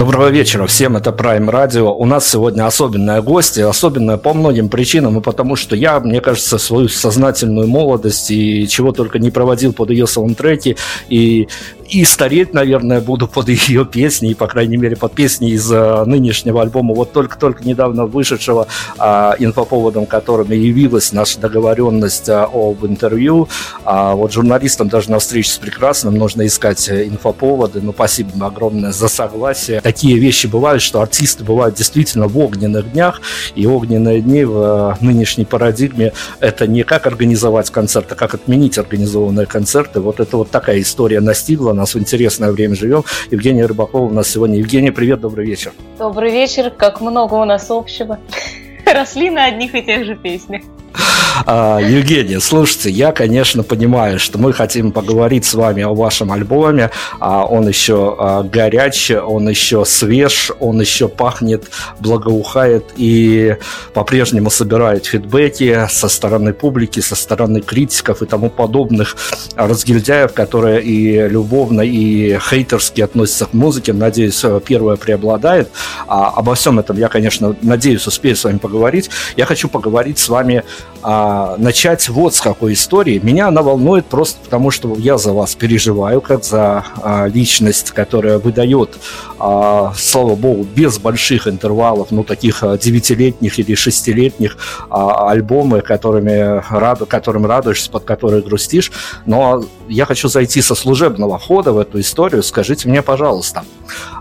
Доброго вечера всем, это Prime Radio. У нас сегодня особенная гостья, особенная по многим причинам, и потому что я, мне кажется, свою сознательную молодость и чего только не проводил под ее саундтреки, и и стареть, наверное, буду под ее песни, и, по крайней мере, под песни из uh, нынешнего альбома, вот только-только недавно вышедшего, uh, инфоповодом которым явилась наша договоренность uh, об интервью. А вот журналистам даже на встрече с прекрасным нужно искать э, инфоповоды. Ну, спасибо огромное за согласие. Такие вещи бывают, что артисты бывают действительно в огненных днях, и огненные дни в нынешней парадигме это не как организовать концерт, а как отменить организованные концерты. Вот это вот такая история настигла нас в интересное время живем. Евгения Рыбакова у нас сегодня. Евгения, привет, добрый вечер. Добрый вечер. Как много у нас общего. Росли на одних и тех же песнях. А, Евгения, слушайте, я, конечно, понимаю, что мы хотим поговорить с вами о вашем альбоме. А он еще а, горячий, он еще свеж, он еще пахнет, благоухает и по-прежнему собирает фидбэки со стороны публики, со стороны критиков и тому подобных разгильдяев, которые и любовно, и хейтерски относятся к музыке. Надеюсь, первое преобладает. Обо всем этом я, конечно, надеюсь, успею с вами поговорить. Я хочу поговорить с вами а, начать вот с какой истории. Меня она волнует просто потому, что я за вас переживаю, как за а, личность, которая выдает, а, слава богу, без больших интервалов, ну, таких а, девятилетних или шестилетних а, альбомы, которыми раду, которым радуешься, под которые грустишь. Но я хочу зайти со служебного хода в эту историю. Скажите мне, пожалуйста,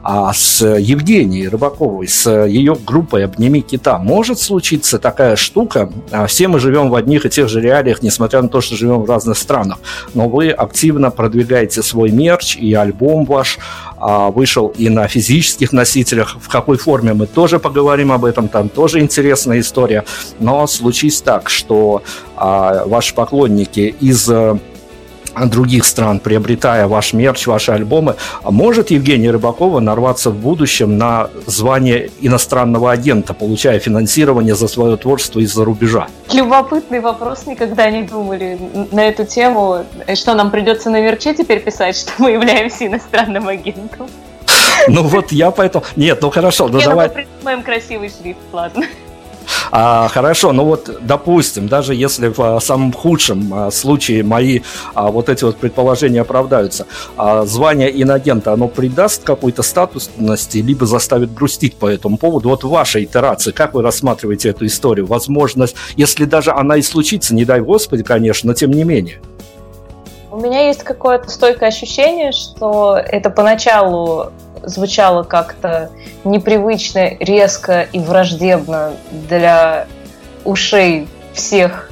а с Евгенией Рыбаковой, с ее группой «Обними кита» может случиться такая штука? А, все мы живем в одних и тех же реалиях, несмотря на то, что живем в разных странах. Но вы активно продвигаете свой мерч, и альбом ваш а, вышел и на физических носителях. В какой форме мы тоже поговорим об этом, там тоже интересная история. Но случись так, что а, ваши поклонники из других стран, приобретая ваш мерч, ваши альбомы, а может Евгения Рыбакова нарваться в будущем на звание иностранного агента, получая финансирование за свое творчество из-за рубежа? Любопытный вопрос, никогда не думали на эту тему. Что нам придется на мерче теперь писать, что мы являемся иностранным агентом? Ну вот я поэтому... Нет, ну хорошо, ну давай... Мы придумаем красивый шрифт, ладно. А, хорошо, ну вот, допустим, даже если в а, самом худшем а, случае мои а, вот эти вот предположения оправдаются, а, звание инагента, оно придаст какой-то статусности, либо заставит грустить по этому поводу? Вот в вашей итерации, как вы рассматриваете эту историю? Возможность, если даже она и случится, не дай Господи, конечно, но тем не менее. У меня есть какое-то стойкое ощущение, что это поначалу звучало как-то непривычно, резко и враждебно для ушей всех,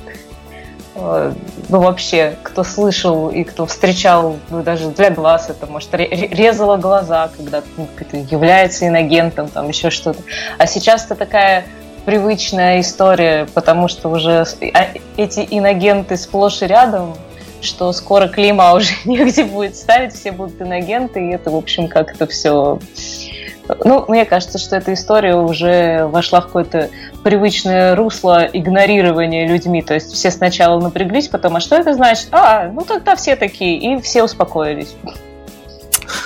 э, ну вообще, кто слышал и кто встречал, ну даже для глаз это, может, резало глаза, когда ну, является иногентом, там еще что-то. А сейчас это такая привычная история, потому что уже а, эти иногенты сплошь и рядом, что скоро клима уже негде будет ставить, все будут иногенты, и это, в общем, как-то все... Ну, мне кажется, что эта история уже вошла в какое-то привычное русло игнорирования людьми. То есть все сначала напряглись, потом, а что это значит? А, ну тогда все такие, и все успокоились.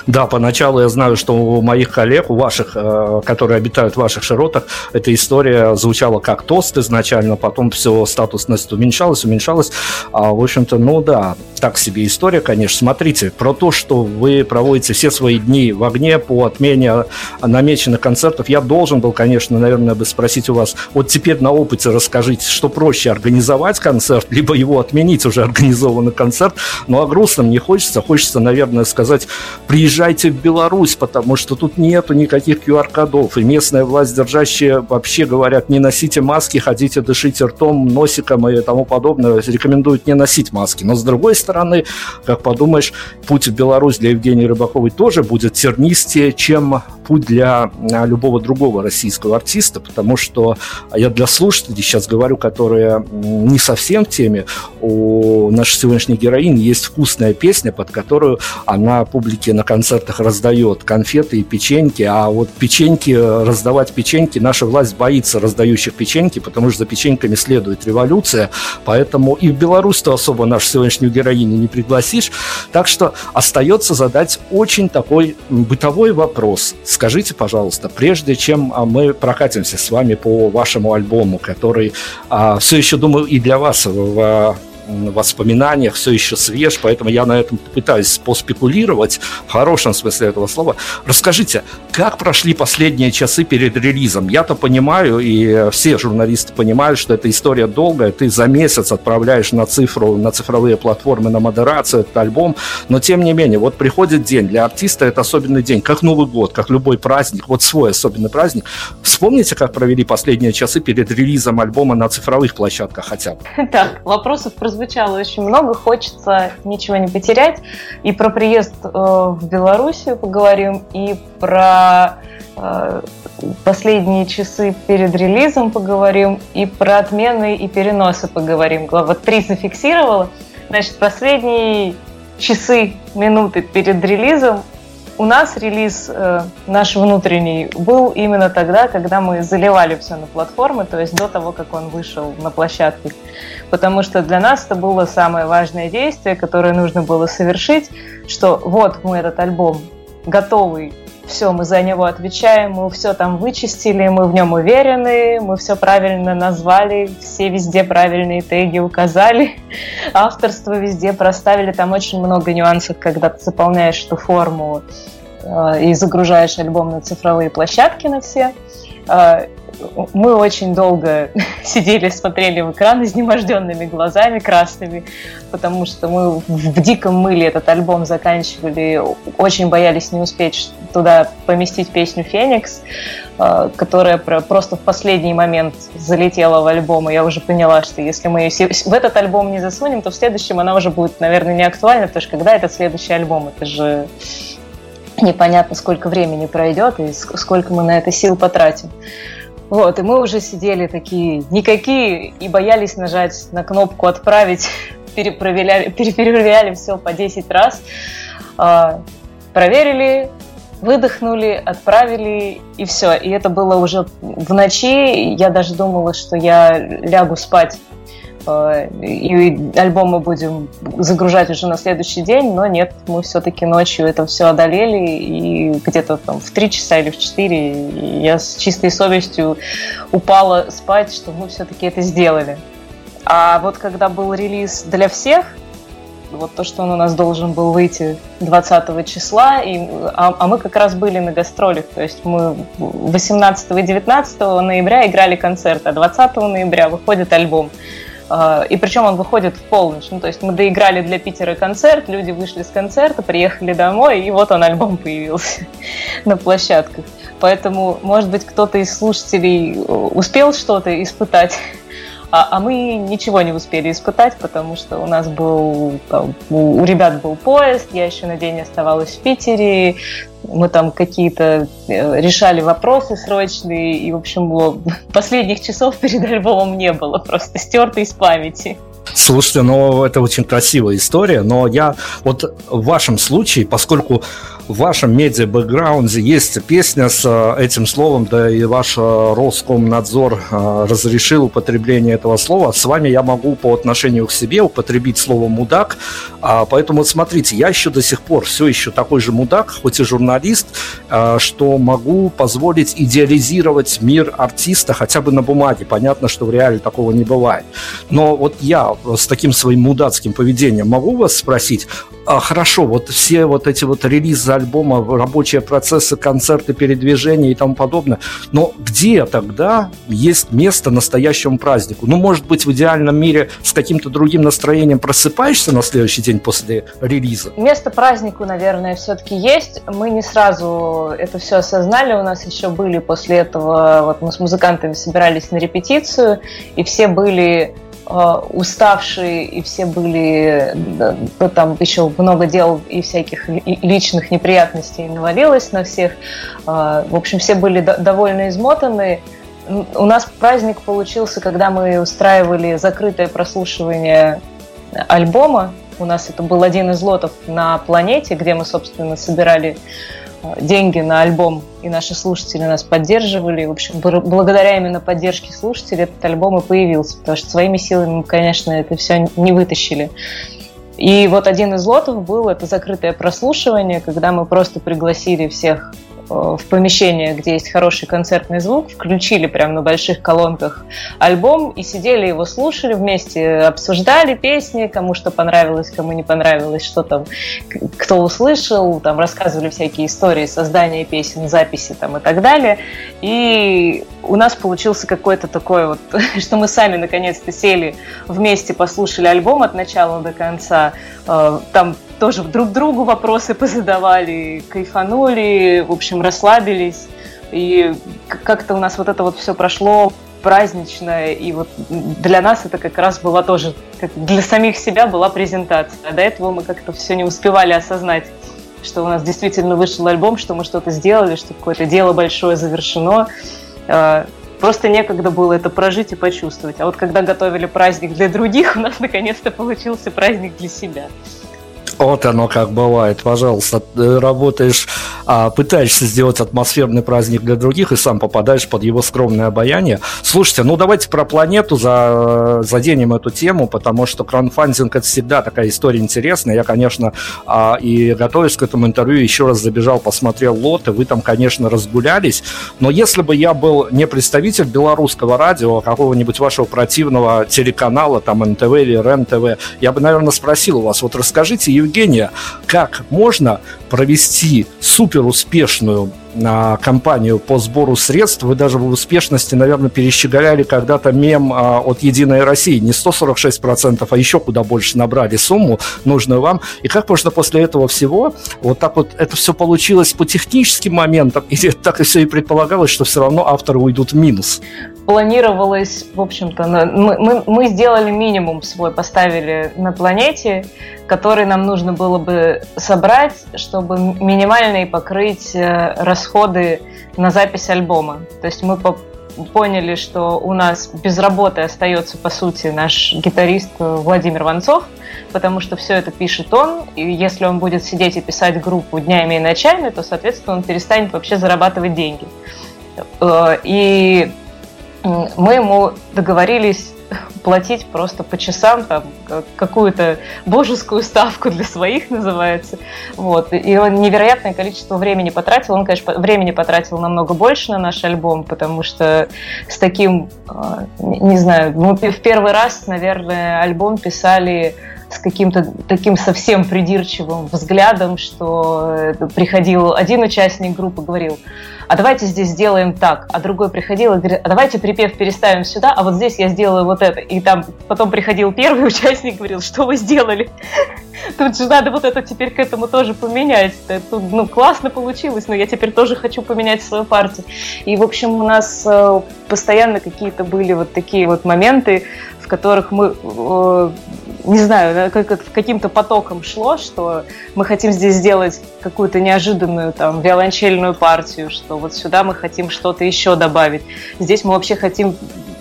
Да, поначалу я знаю, что у моих коллег, у ваших, э, которые обитают в ваших широтах, эта история звучала как тост изначально, потом все статусность уменьшалась, уменьшалась. А, в общем-то, ну да, так себе история, конечно. Смотрите, про то, что вы проводите все свои дни в огне по отмене намеченных концертов, я должен был, конечно, наверное, бы спросить у вас, вот теперь на опыте расскажите, что проще, организовать концерт, либо его отменить, уже организованный концерт. Ну, а грустным не хочется. Хочется, наверное, сказать, приезжайте в Беларусь, потому что тут нету никаких QR-кодов, и местная власть держащая вообще говорят, не носите маски, ходите, дышите ртом, носиком и тому подобное, рекомендуют не носить маски. Но с другой стороны, как подумаешь, путь в Беларусь для Евгении Рыбаковой тоже будет тернистее, чем путь для а, любого другого российского артиста, потому что я для слушателей сейчас говорю, которые не совсем в теме, у нашей сегодняшней героини есть вкусная песня, под которую она публике на концертах раздает конфеты и печеньки, а вот печеньки, раздавать печеньки, наша власть боится раздающих печеньки, потому что за печеньками следует революция, поэтому и в Беларусь-то особо нашу сегодняшнюю героиню не пригласишь, так что остается задать очень такой бытовой вопрос – Скажите, пожалуйста, прежде чем а, мы прокатимся с вами по вашему альбому, который а, все еще, думаю, и для вас в воспоминаниях все еще свеж, поэтому я на этом пытаюсь поспекулировать в хорошем смысле этого слова. Расскажите, как прошли последние часы перед релизом? Я-то понимаю, и все журналисты понимают, что эта история долгая, ты за месяц отправляешь на цифру, на цифровые платформы, на модерацию этот альбом, но тем не менее, вот приходит день, для артиста это особенный день, как Новый год, как любой праздник, вот свой особенный праздник. Вспомните, как провели последние часы перед релизом альбома на цифровых площадках хотя бы? Так, вопросов прозвучало прозвучало очень много, хочется ничего не потерять. И про приезд э, в Белоруссию поговорим, и про э, последние часы перед релизом поговорим, и про отмены и переносы поговорим. Вот три зафиксировала. Значит, последние часы, минуты перед релизом у нас релиз э, наш внутренний был именно тогда, когда мы заливали все на платформы, то есть до того, как он вышел на площадку. Потому что для нас это было самое важное действие, которое нужно было совершить, что вот мы этот альбом готовый все, мы за него отвечаем, мы все там вычистили, мы в нем уверены, мы все правильно назвали, все везде правильные теги указали, авторство везде проставили, там очень много нюансов, когда ты заполняешь эту форму э, и загружаешь альбом на цифровые площадки на все. Мы очень долго сидели, смотрели в экран изнеможденными глазами красными, потому что мы в диком мыле этот альбом заканчивали, очень боялись не успеть туда поместить песню «Феникс», э, которая просто в последний момент залетела в альбом, и я уже поняла, что если мы ее в этот альбом не засунем, то в следующем она уже будет, наверное, не актуальна, потому что когда это следующий альбом? Это же непонятно, сколько времени пройдет и сколько мы на это сил потратим. Вот, и мы уже сидели такие никакие и боялись нажать на кнопку «Отправить» перепроверяли, все по 10 раз. А, проверили, выдохнули, отправили, и все. И это было уже в ночи. Я даже думала, что я лягу спать и альбом мы будем загружать уже на следующий день, но нет, мы все-таки ночью это все одолели, и где-то там в 3 часа или в 4 я с чистой совестью упала спать, что мы все-таки это сделали. А вот когда был релиз для всех, вот то, что он у нас должен был выйти 20 числа, и, а, а мы как раз были на гастролях, то есть мы 18 и 19 ноября играли концерт, а 20 ноября выходит альбом. А, и причем он выходит в полночь. Ну, то есть мы доиграли для Питера концерт, люди вышли с концерта, приехали домой, и вот он альбом появился на площадках. Поэтому, может быть, кто-то из слушателей э, успел что-то испытать а, а мы ничего не успели испытать, потому что у нас был, там, у ребят был поезд, я еще на день оставалась в Питере, мы там какие-то э, решали вопросы срочные, и, в общем, было, последних часов перед альбомом не было, просто стерто из памяти. Слушайте, ну это очень красивая история, но я вот в вашем случае, поскольку в вашем медиа-бэкграунде есть песня с э, этим словом, да и ваш э, Роскомнадзор э, разрешил употребление этого слова, с вами я могу по отношению к себе употребить слово «мудак», а, поэтому смотрите, я еще до сих пор все еще такой же мудак, хоть и журналист, что могу позволить идеализировать мир артиста хотя бы на бумаге. Понятно, что в реале такого не бывает. Но вот я с таким своим мудацким поведением могу вас спросить, а, хорошо, вот все вот эти вот релизы альбома, рабочие процессы, концерты, передвижения и тому подобное, но где тогда есть место настоящему празднику? Ну, может быть, в идеальном мире с каким-то другим настроением просыпаешься на следующий день после релиза? Место празднику, наверное, все-таки есть. Мы не сразу это все осознали. У нас еще были после этого, вот мы с музыкантами собирались на репетицию, и все были уставшие, и все были, ну, там еще много дел и всяких личных неприятностей навалилось на всех. Э, в общем, все были довольно измотаны. У нас праздник получился, когда мы устраивали закрытое прослушивание альбома. У нас это был один из лотов на планете, где мы, собственно, собирали деньги на альбом, и наши слушатели нас поддерживали. В общем, благодаря именно поддержке слушателей этот альбом и появился, потому что своими силами мы, конечно, это все не вытащили. И вот один из лотов был это закрытое прослушивание, когда мы просто пригласили всех Э, в помещение, где есть хороший концертный звук, включили прямо на больших колонках альбом и сидели его слушали вместе, обсуждали песни, кому что понравилось, кому не понравилось, что там, кто услышал, там рассказывали всякие истории создания песен, записи там и так далее. И у нас получился какой-то такой вот, что мы сами наконец-то сели вместе, послушали альбом от начала до конца. Э, там тоже друг другу вопросы позадавали, кайфанули, в общем, расслабились. И как-то у нас вот это вот все прошло праздничное, и вот для нас это как раз была тоже, для самих себя была презентация. А до этого мы как-то все не успевали осознать, что у нас действительно вышел альбом, что мы что-то сделали, что какое-то дело большое завершено. А, просто некогда было это прожить и почувствовать. А вот когда готовили праздник для других, у нас наконец-то получился праздник для себя. Вот оно как бывает, пожалуйста, работаешь, а, пытаешься сделать атмосферный праздник для других и сам попадаешь под его скромное обаяние. Слушайте, ну давайте про планету за, заденем эту тему, потому что краудфандинг это всегда такая история интересная. Я, конечно, а, и готовясь к этому интервью, еще раз забежал, посмотрел лоты, вы там, конечно, разгулялись, но если бы я был не представитель белорусского радио, а какого-нибудь вашего противного телеканала, там НТВ или РЕН-ТВ, я бы, наверное, спросил у вас, вот расскажите, Евгений, Евгения, как можно провести супер успешную а, кампанию по сбору средств. Вы даже в успешности, наверное, перещеголяли когда-то мем а, от «Единой России». Не 146%, а еще куда больше набрали сумму, нужную вам. И как можно после этого всего, вот так вот это все получилось по техническим моментам, или так и все и предполагалось, что все равно авторы уйдут в минус? Планировалось, в общем-то, мы, мы, мы сделали минимум свой, поставили на планете, который нам нужно было бы собрать, чтобы минимально покрыть э, расходы на запись альбома. То есть мы поняли, что у нас без работы остается, по сути, наш гитарист Владимир Ванцов, потому что все это пишет он, и если он будет сидеть и писать группу днями и ночами, то, соответственно, он перестанет вообще зарабатывать деньги. Э, и мы ему договорились платить просто по часам там какую-то божескую ставку для своих называется. Вот. И он невероятное количество времени потратил. Он, конечно, времени потратил намного больше на наш альбом, потому что с таким, а, не знаю, мы в первый раз, наверное, альбом писали с каким-то таким совсем придирчивым взглядом, что приходил один участник группы, говорил, а давайте здесь сделаем так, а другой приходил и говорит, а давайте припев переставим сюда, а вот здесь я сделаю вот это. И там потом приходил первый участник, говорил, что вы сделали? Тут же надо вот это теперь к этому тоже поменять. Это, ну, классно получилось, но я теперь тоже хочу поменять свою партию. И, в общем, у нас э, постоянно какие-то были вот такие вот моменты, в которых мы э, не знаю, как каким-то потоком шло, что мы хотим здесь сделать какую-то неожиданную там виолончельную партию, что вот сюда мы хотим что-то еще добавить. Здесь мы вообще хотим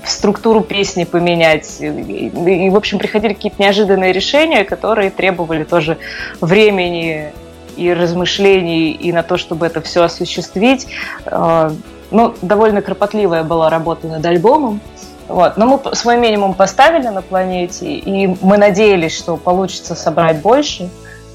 структуру песни поменять. И, и, в общем, приходили какие-то неожиданные решения, которые требовали тоже времени и размышлений, и на то, чтобы это все осуществить. А, ну, довольно кропотливая была работа над альбомом. Вот. Но мы свой минимум поставили на планете, и мы надеялись, что получится собрать больше.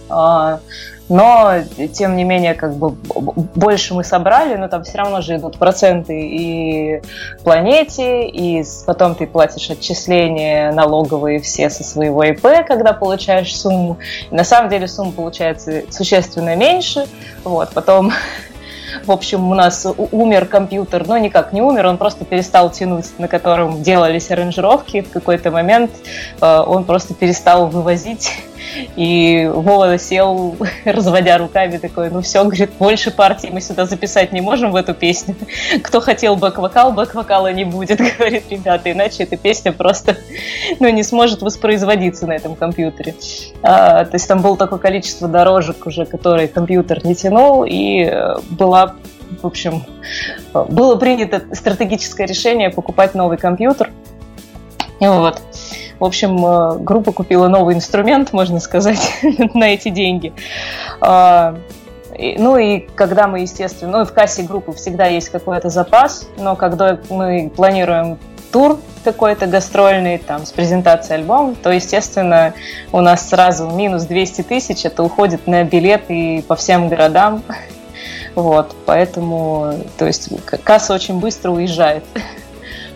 А, но, тем не менее, как бы больше мы собрали, но там все равно же идут проценты и планете, и потом ты платишь отчисления налоговые все со своего ИП, когда получаешь сумму. И на самом деле сумма получается существенно меньше. Вот, потом в общем, у нас умер компьютер, но никак не умер, он просто перестал тянуть, на котором делались аранжировки. В какой-то момент э, он просто перестал вывозить и Вова сел, разводя руками, такой, ну все, говорит, больше партий мы сюда записать не можем в эту песню. Кто хотел бэк-вокал, бэк-вокала не будет, говорит, ребята, иначе эта песня просто ну, не сможет воспроизводиться на этом компьютере. А, то есть там было такое количество дорожек уже, которые компьютер не тянул, и э, была в общем, было принято стратегическое решение покупать новый компьютер. Вот. В общем, э, группа купила новый инструмент, можно сказать, на эти деньги. А, ну и когда мы, естественно, ну в кассе группы всегда есть какой-то запас, но когда мы планируем тур какой-то гастрольный, там, с презентацией альбома, то, естественно, у нас сразу минус 200 тысяч, это уходит на билеты по всем городам, вот, поэтому, то есть, касса очень быстро уезжает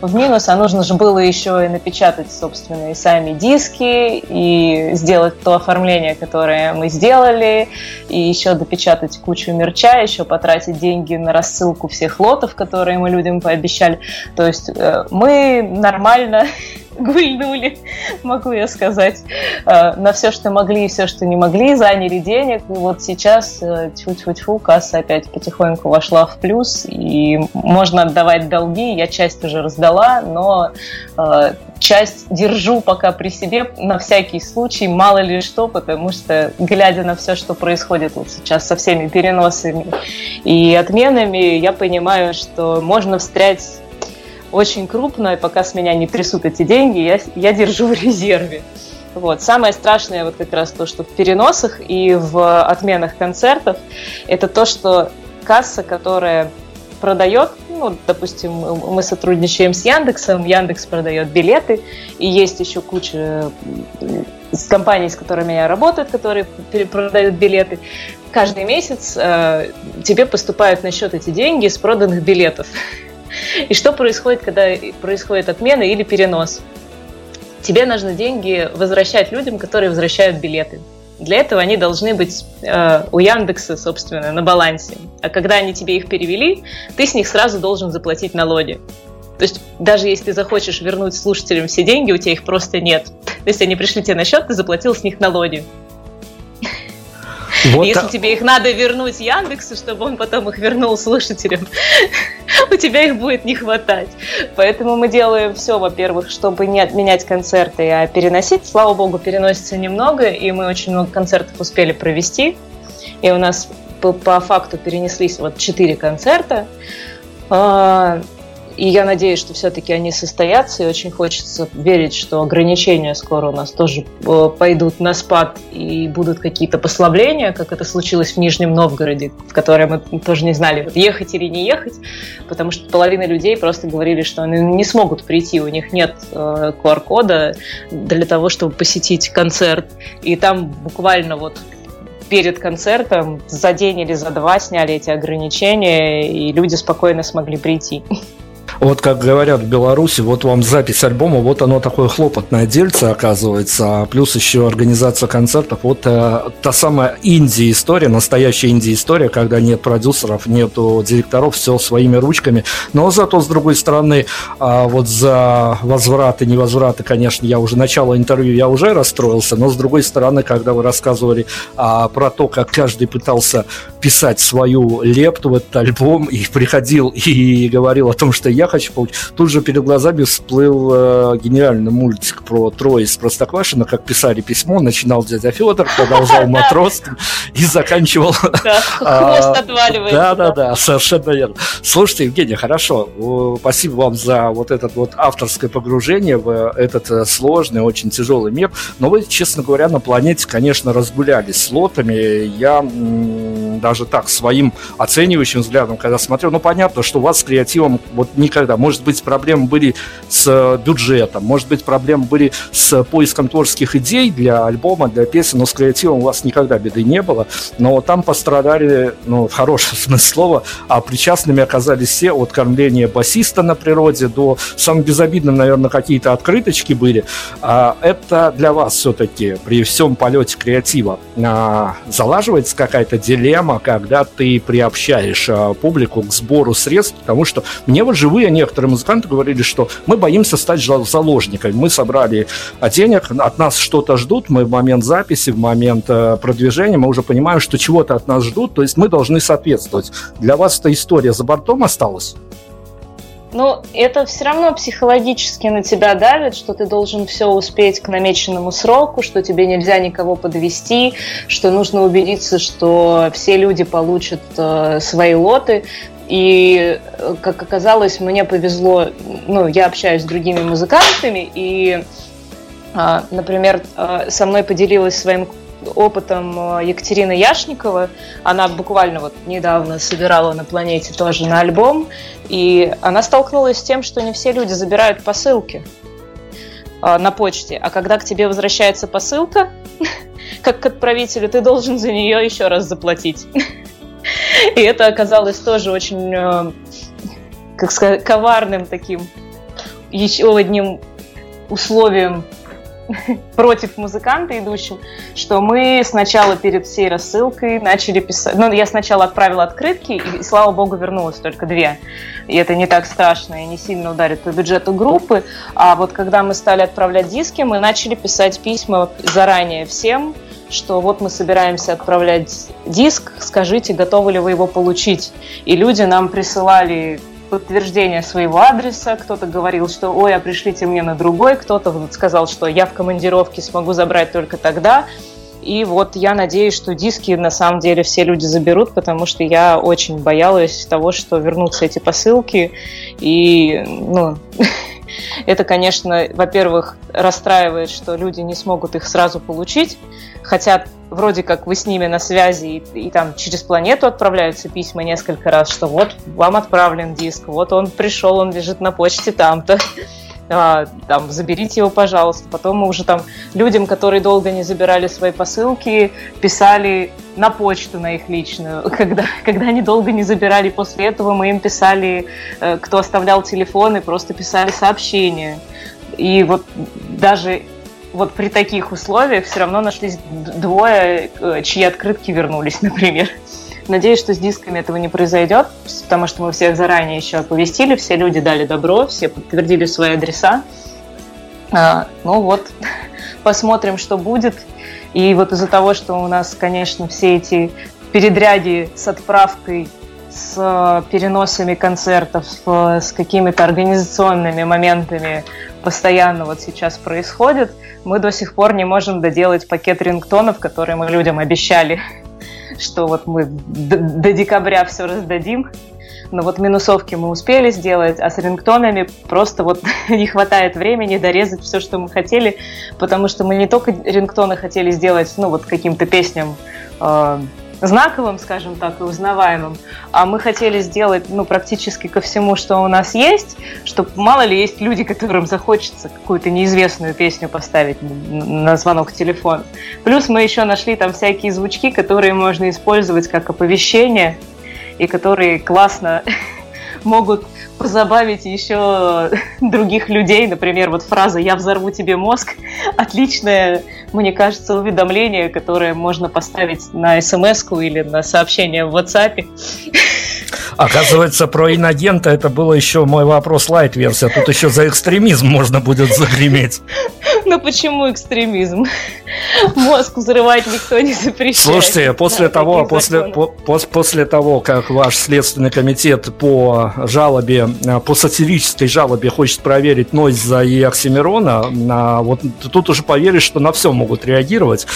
в минус, а нужно же было еще и напечатать, собственно, и сами диски, и сделать то оформление, которое мы сделали, и еще допечатать кучу мерча, еще потратить деньги на рассылку всех лотов, которые мы людям пообещали. То есть э, мы нормально гульнули, могу я сказать, э, на все, что могли и все, что не могли, заняли денег. И вот сейчас э, тьфу-тьфу-тьфу, касса опять потихоньку вошла в плюс, и можно отдавать долги. Я часть уже раздала, но э, часть держу пока при себе на всякий случай, мало ли что, потому что, глядя на все, что происходит вот сейчас со всеми переносами и отменами, я понимаю, что можно встрять очень крупно, и пока с меня не трясут эти деньги, я, я держу в резерве. Вот. Самое страшное вот как раз то, что в переносах и в отменах концертов, это то, что касса, которая продает, ну, допустим, мы сотрудничаем с Яндексом, Яндекс продает билеты, и есть еще куча компаний, с которыми я работаю, которые продают билеты. Каждый месяц э, тебе поступают на счет эти деньги с проданных билетов. И что происходит, когда происходит отмена или перенос? Тебе нужно деньги возвращать людям, которые возвращают билеты. Для этого они должны быть э, у Яндекса, собственно, на балансе. А когда они тебе их перевели, ты с них сразу должен заплатить налоги. То есть даже если ты захочешь вернуть слушателям все деньги, у тебя их просто нет. То есть они пришли тебе на счет, ты заплатил с них налоги. Вот Если так... тебе их надо вернуть Яндексу, чтобы он потом их вернул слушателям, у тебя их будет не хватать. Поэтому мы делаем все, во-первых, чтобы не отменять концерты, а переносить. Слава богу, переносится немного, и мы очень много концертов успели провести. И у нас по, по факту перенеслись вот четыре концерта. И я надеюсь, что все-таки они состоятся, и очень хочется верить, что ограничения скоро у нас тоже э, пойдут на спад и будут какие-то послабления, как это случилось в Нижнем Новгороде, в которое мы тоже не знали, вот ехать или не ехать, потому что половина людей просто говорили, что они не смогут прийти, у них нет э, QR-кода для того, чтобы посетить концерт. И там буквально вот перед концертом за день или за два сняли эти ограничения, и люди спокойно смогли прийти. Вот как говорят в Беларуси, вот вам запись альбома, вот оно такое хлопотное дельце оказывается, а плюс еще организация концертов. Вот э, та самая инди-история, настоящая инди-история, когда нет продюсеров, нет директоров, все своими ручками. Но зато, с другой стороны, э, вот за возвраты, невозвраты, конечно, я уже начало интервью, я уже расстроился, но с другой стороны, когда вы рассказывали э, про то, как каждый пытался писать свою лепту в этот альбом и приходил и говорил о том, что я хочу получить. Тут же перед глазами всплыл э, гениальный мультик про Трое из Простоквашино, как писали письмо, начинал дядя Федор, продолжал Матроскин и заканчивал... А, хвост отваливается. Да, да, да, совершенно верно. Слушайте, Евгений, хорошо, спасибо вам за вот это вот авторское погружение в этот э, сложный, очень тяжелый мир, но вы, честно говоря, на планете, конечно, разгулялись с лотами. Я даже так, своим оценивающим взглядом, когда смотрю, ну, понятно, что у вас с креативом вот никогда. Может быть, проблемы были с э, бюджетом, может быть, проблемы были с поиском творческих идей для альбома, для песен, но с креативом у вас никогда беды не было. Но там пострадали, ну, в хорошем смысле слова, а причастными оказались все от кормления басиста на природе до самым безобидным, наверное, какие-то открыточки были. А это для вас все-таки при всем полете креатива а, залаживается какая-то дилемма, когда ты приобщаешь а, публику к сбору средств, потому что мне вот живые некоторые музыканты говорили, что мы боимся стать заложниками. Мы собрали денег, от нас что-то ждут, мы в момент записи, в момент э, продвижения, мы уже понимаем, что чего-то от нас ждут, то есть мы должны соответствовать. Для вас эта история за бортом осталась? Ну, это все равно психологически на тебя давит, что ты должен все успеть к намеченному сроку, что тебе нельзя никого подвести, что нужно убедиться, что все люди получат э, свои лоты. И, э, как оказалось, мне повезло, ну, я общаюсь с другими музыкантами, и, э, например, э, со мной поделилась своим опытом э, Екатерина Яшникова. Она буквально вот недавно собирала на планете тоже на альбом, и она столкнулась с тем, что не все люди забирают посылки на почте, а когда к тебе возвращается посылка, как к отправителю, ты должен за нее еще раз заплатить. И это оказалось тоже очень, э, как сказать, коварным таким еще одним условием против музыканта идущим, что мы сначала перед всей рассылкой начали писать. Ну, я сначала отправила открытки, и, слава богу, вернулось только две. И это не так страшно и не сильно ударит по бюджету группы. А вот когда мы стали отправлять диски, мы начали писать письма заранее всем, что вот мы собираемся отправлять диск, скажите, готовы ли вы его получить. И люди нам присылали подтверждение своего адреса, кто-то говорил, что ой, а пришлите мне на другой, кто-то сказал, что я в командировке смогу забрать только тогда. И вот я надеюсь, что диски на самом деле все люди заберут, потому что я очень боялась того, что вернутся эти посылки. И, ну, это, конечно, во-первых, расстраивает, что люди не смогут их сразу получить, хотят вроде как вы с ними на связи, и, и там через планету отправляются письма несколько раз, что вот вам отправлен диск, вот он пришел, он лежит на почте там-то, а, там, заберите его, пожалуйста. Потом мы уже там людям, которые долго не забирали свои посылки, писали на почту на их личную. Когда, когда они долго не забирали после этого, мы им писали, э, кто оставлял телефоны, просто писали сообщения. И вот даже вот при таких условиях все равно нашлись двое, э, чьи открытки вернулись, например. Надеюсь, что с дисками этого не произойдет, потому что мы всех заранее еще оповестили, все люди дали добро, все подтвердили свои адреса. А, ну вот, посмотрим, что будет. И вот из-за того, что у нас, конечно, все эти передряги с отправкой, с переносами концертов, с какими-то организационными моментами постоянно вот сейчас происходит, мы до сих пор не можем доделать пакет рингтонов, которые мы людям обещали, что вот мы до, декабря все раздадим. но вот минусовки мы успели сделать, а с рингтонами просто вот не хватает времени дорезать все, что мы хотели, потому что мы не только рингтоны хотели сделать, ну вот каким-то песням э, знаковым, скажем так, и узнаваемым, а мы хотели сделать ну, практически ко всему, что у нас есть, чтобы мало ли есть люди, которым захочется какую-то неизвестную песню поставить на звонок телефона. Плюс мы еще нашли там всякие звучки, которые можно использовать как оповещение, и которые классно могут позабавить еще других людей. Например, вот фраза «я взорву тебе мозг» – отличное, мне кажется, уведомление, которое можно поставить на смс или на сообщение в WhatsApp. Оказывается, про инагента это было еще мой вопрос лайт-версия. Тут еще за экстремизм можно будет загреметь. Ну почему экстремизм? Мозг взрывать никто не запрещает. Слушайте, после того, после, по, после того, как ваш следственный комитет по жалобе, по сатирической жалобе хочет проверить Нойза и Оксимирона, вот тут уже поверишь, что на все могут реагировать.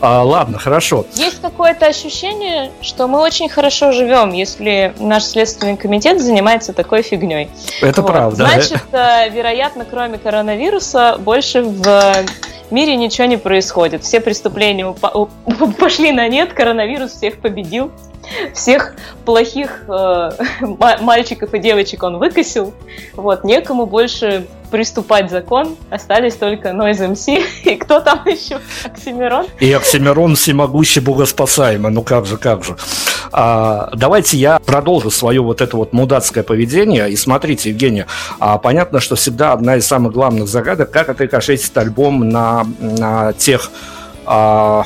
А, ладно, хорошо. Есть какое-то ощущение, что мы очень хорошо живем, если наш следственный комитет занимается такой фигней. Это вот. правда. Значит, э, вероятно, кроме коронавируса, больше в мире ничего не происходит. Все преступления пошли на нет, коронавирус всех победил всех плохих э, мальчиков и девочек он выкосил. Вот, некому больше приступать закон. Остались только Noise MC. И кто там еще? Оксимирон? И Оксимирон всемогущий, богоспасаемый. Ну как же, как же. А, давайте я продолжу свое вот это вот мудацкое поведение. И смотрите, Евгения, а, понятно, что всегда одна из самых главных загадок, как отрикошетить альбом на, на тех а,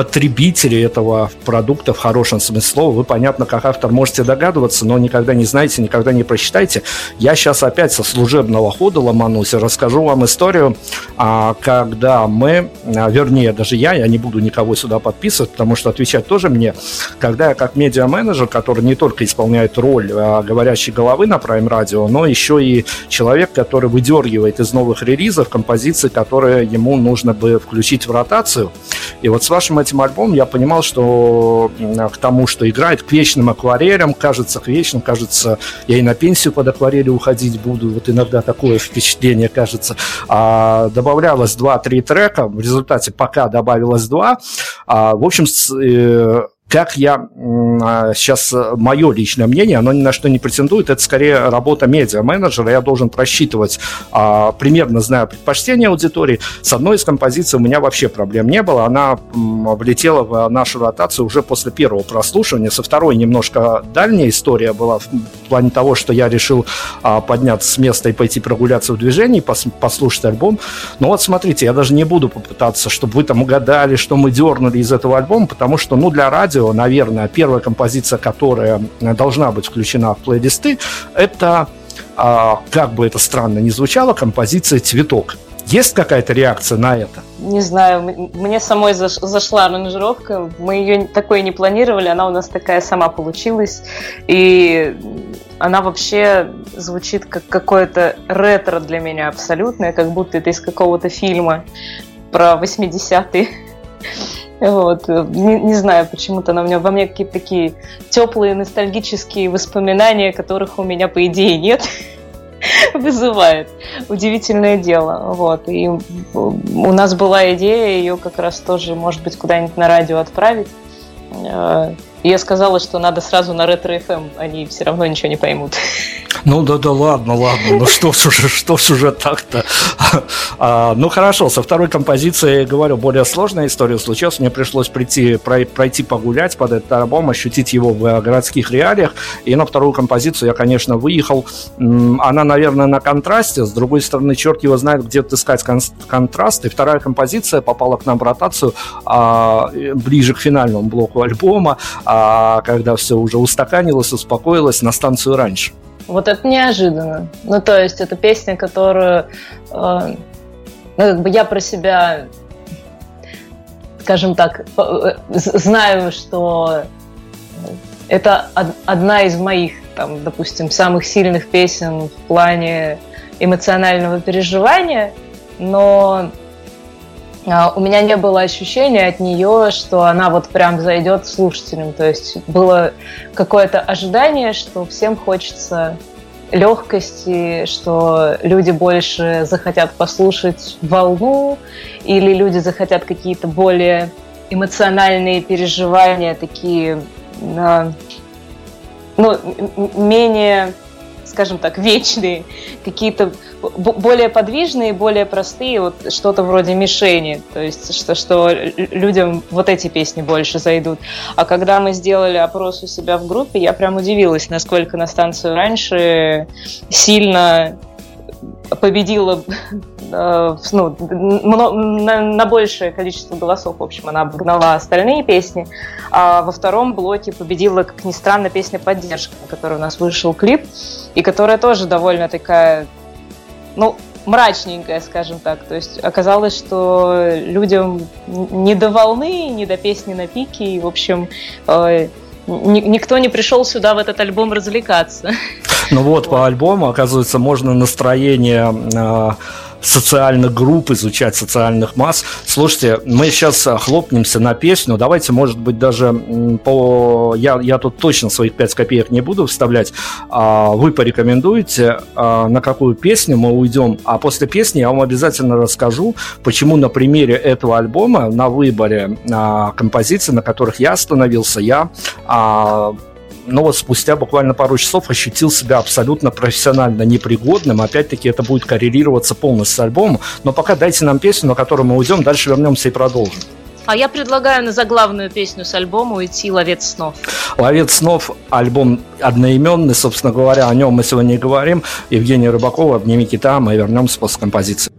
потребители этого продукта в хорошем смысле слова. Вы, понятно, как автор можете догадываться, но никогда не знаете, никогда не прочитайте. Я сейчас опять со служебного хода ломанусь и расскажу вам историю, а, когда мы, а, вернее, даже я, я не буду никого сюда подписывать, потому что отвечать тоже мне, когда я как медиа-менеджер, который не только исполняет роль а, говорящей головы на Prime Radio, но еще и человек, который выдергивает из новых релизов композиции, которые ему нужно бы включить в ротацию. И вот с вашим этим этим альбомом я понимал, что к тому, что играет к вечным акварелям, кажется, к вечным, кажется, я и на пенсию под акварели уходить буду. Вот иногда такое впечатление кажется. А, добавлялось 2-3 трека, в результате пока добавилось 2. А, в общем, с, э, как я сейчас а, мое личное мнение, оно ни на что не претендует, это скорее работа медиа-менеджера. Я должен просчитывать, а, примерно знаю предпочтения аудитории. С одной из композиций у меня вообще проблем не было. Она влетела в нашу ротацию уже после первого прослушивания. Со второй немножко дальняя история была в плане того, что я решил а, подняться с места и пойти прогуляться в движении, пос, послушать альбом. Но вот смотрите, я даже не буду попытаться, чтобы вы там угадали, что мы дернули из этого альбома, потому что, ну, для радио радио, наверное, первая композиция, которая должна быть включена в плейлисты, это, а, как бы это странно ни звучало, композиция «Цветок». Есть какая-то реакция на это? Не знаю, мне самой зашла аранжировка, мы ее такой не планировали, она у нас такая сама получилась, и она вообще звучит как какое-то ретро для меня абсолютное, как будто это из какого-то фильма про 80-е. Вот. Не, не знаю, почему-то она у меня, во мне какие-то такие теплые ностальгические воспоминания, которых у меня, по идее, нет, вызывает. Удивительное дело. Вот. И у нас была идея ее как раз тоже, может быть, куда-нибудь на радио отправить. Э, я сказала, что надо сразу на ретро FM, они все равно ничего не поймут. Ну да да ладно, ладно, ну что ж уже, что ж уже так-то. А, ну хорошо, со второй композицией, говорю, более сложная история случилась. Мне пришлось прийти, пройти погулять под этот альбом, ощутить его в городских реалиях. И на вторую композицию я, конечно, выехал. Она, наверное, на контрасте. С другой стороны, черт его знает, где искать контраст. И вторая композиция попала к нам в ротацию а, ближе к финальному блоку альбома а когда все уже устаканилось, успокоилось, на станцию раньше. Вот это неожиданно. Ну, то есть, это песня, которую э, ну, как бы я про себя, скажем так, э, знаю, что это одна из моих, там, допустим, самых сильных песен в плане эмоционального переживания, но у меня не было ощущения от нее, что она вот прям зайдет слушателям. То есть было какое-то ожидание, что всем хочется легкости, что люди больше захотят послушать волну, или люди захотят какие-то более эмоциональные переживания, такие, ну, менее скажем так, вечные, какие-то более подвижные, более простые, вот что-то вроде мишени, то есть что, что людям вот эти песни больше зайдут. А когда мы сделали опрос у себя в группе, я прям удивилась, насколько на станцию раньше сильно победила ну, на, на большее количество голосов, в общем, она обогнала остальные песни. А во втором блоке победила, как ни странно, песня «Поддержка», на которой у нас вышел клип, и которая тоже довольно такая, ну, мрачненькая, скажем так. То есть оказалось, что людям не до волны, не до песни на пике, и, в общем, э, никто не пришел сюда в этот альбом развлекаться. Ну вот, по альбому, оказывается, можно настроение а, социальных групп, изучать социальных масс. Слушайте, мы сейчас а, хлопнемся на песню. Давайте, может быть, даже по... Я, я тут точно своих 5 копеек не буду вставлять. А вы порекомендуете, на какую песню мы уйдем. А после песни я вам обязательно расскажу, почему на примере этого альбома, на выборе композиций, на которых я остановился, я но вот спустя буквально пару часов ощутил себя абсолютно профессионально непригодным. Опять-таки это будет коррелироваться полностью с альбомом. Но пока дайте нам песню, на которую мы уйдем, дальше вернемся и продолжим. А я предлагаю на заглавную песню с альбома уйти «Ловец снов». «Ловец снов» – альбом одноименный, собственно говоря, о нем мы сегодня и говорим. Евгений Рыбакова, «Обними кита», мы вернемся после композиции.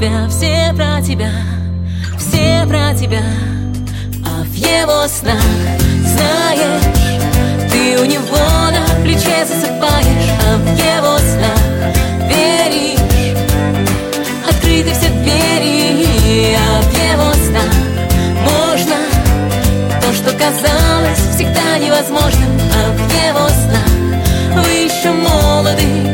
Тебя, все про тебя, все про тебя. А в его снах знаешь Ты у него на плече засыпаешь. А в его снах веришь Открыты все двери. А в его снах можно То, что казалось всегда невозможным. А в его снах вы еще молоды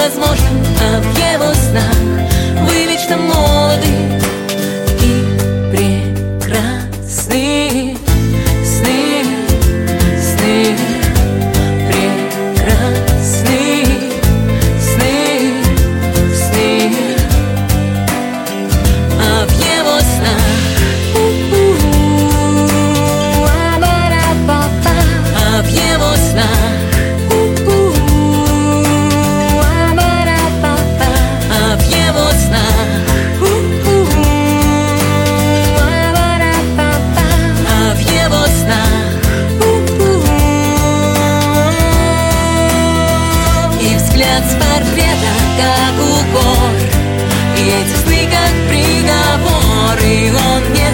невозможно объять. Как укор И эти сны, как приговор И он не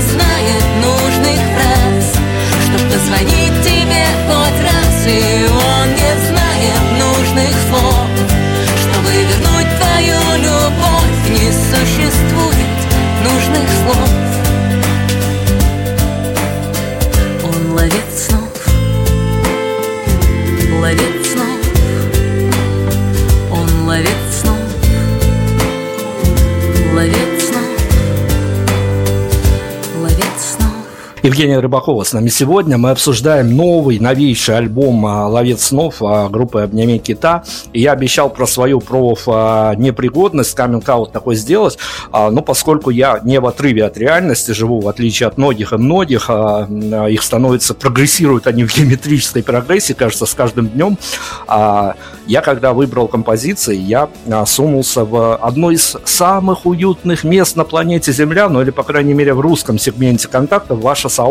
Евгения Рыбакова с нами сегодня. Мы обсуждаем новый, новейший альбом а, «Ловец снов» а, группы «Обними кита». И я обещал про свою проф а, непригодность, каминг-аут такой сделать. Но поскольку я не в отрыве от реальности живу, в отличие от многих и многих, их становится, прогрессируют они в геометрической прогрессии, кажется, с каждым днем. Я, когда выбрал композиции, я сунулся в одно из самых уютных мест на планете Земля, ну или, по крайней мере, в русском сегменте контакта, ваше сообщество,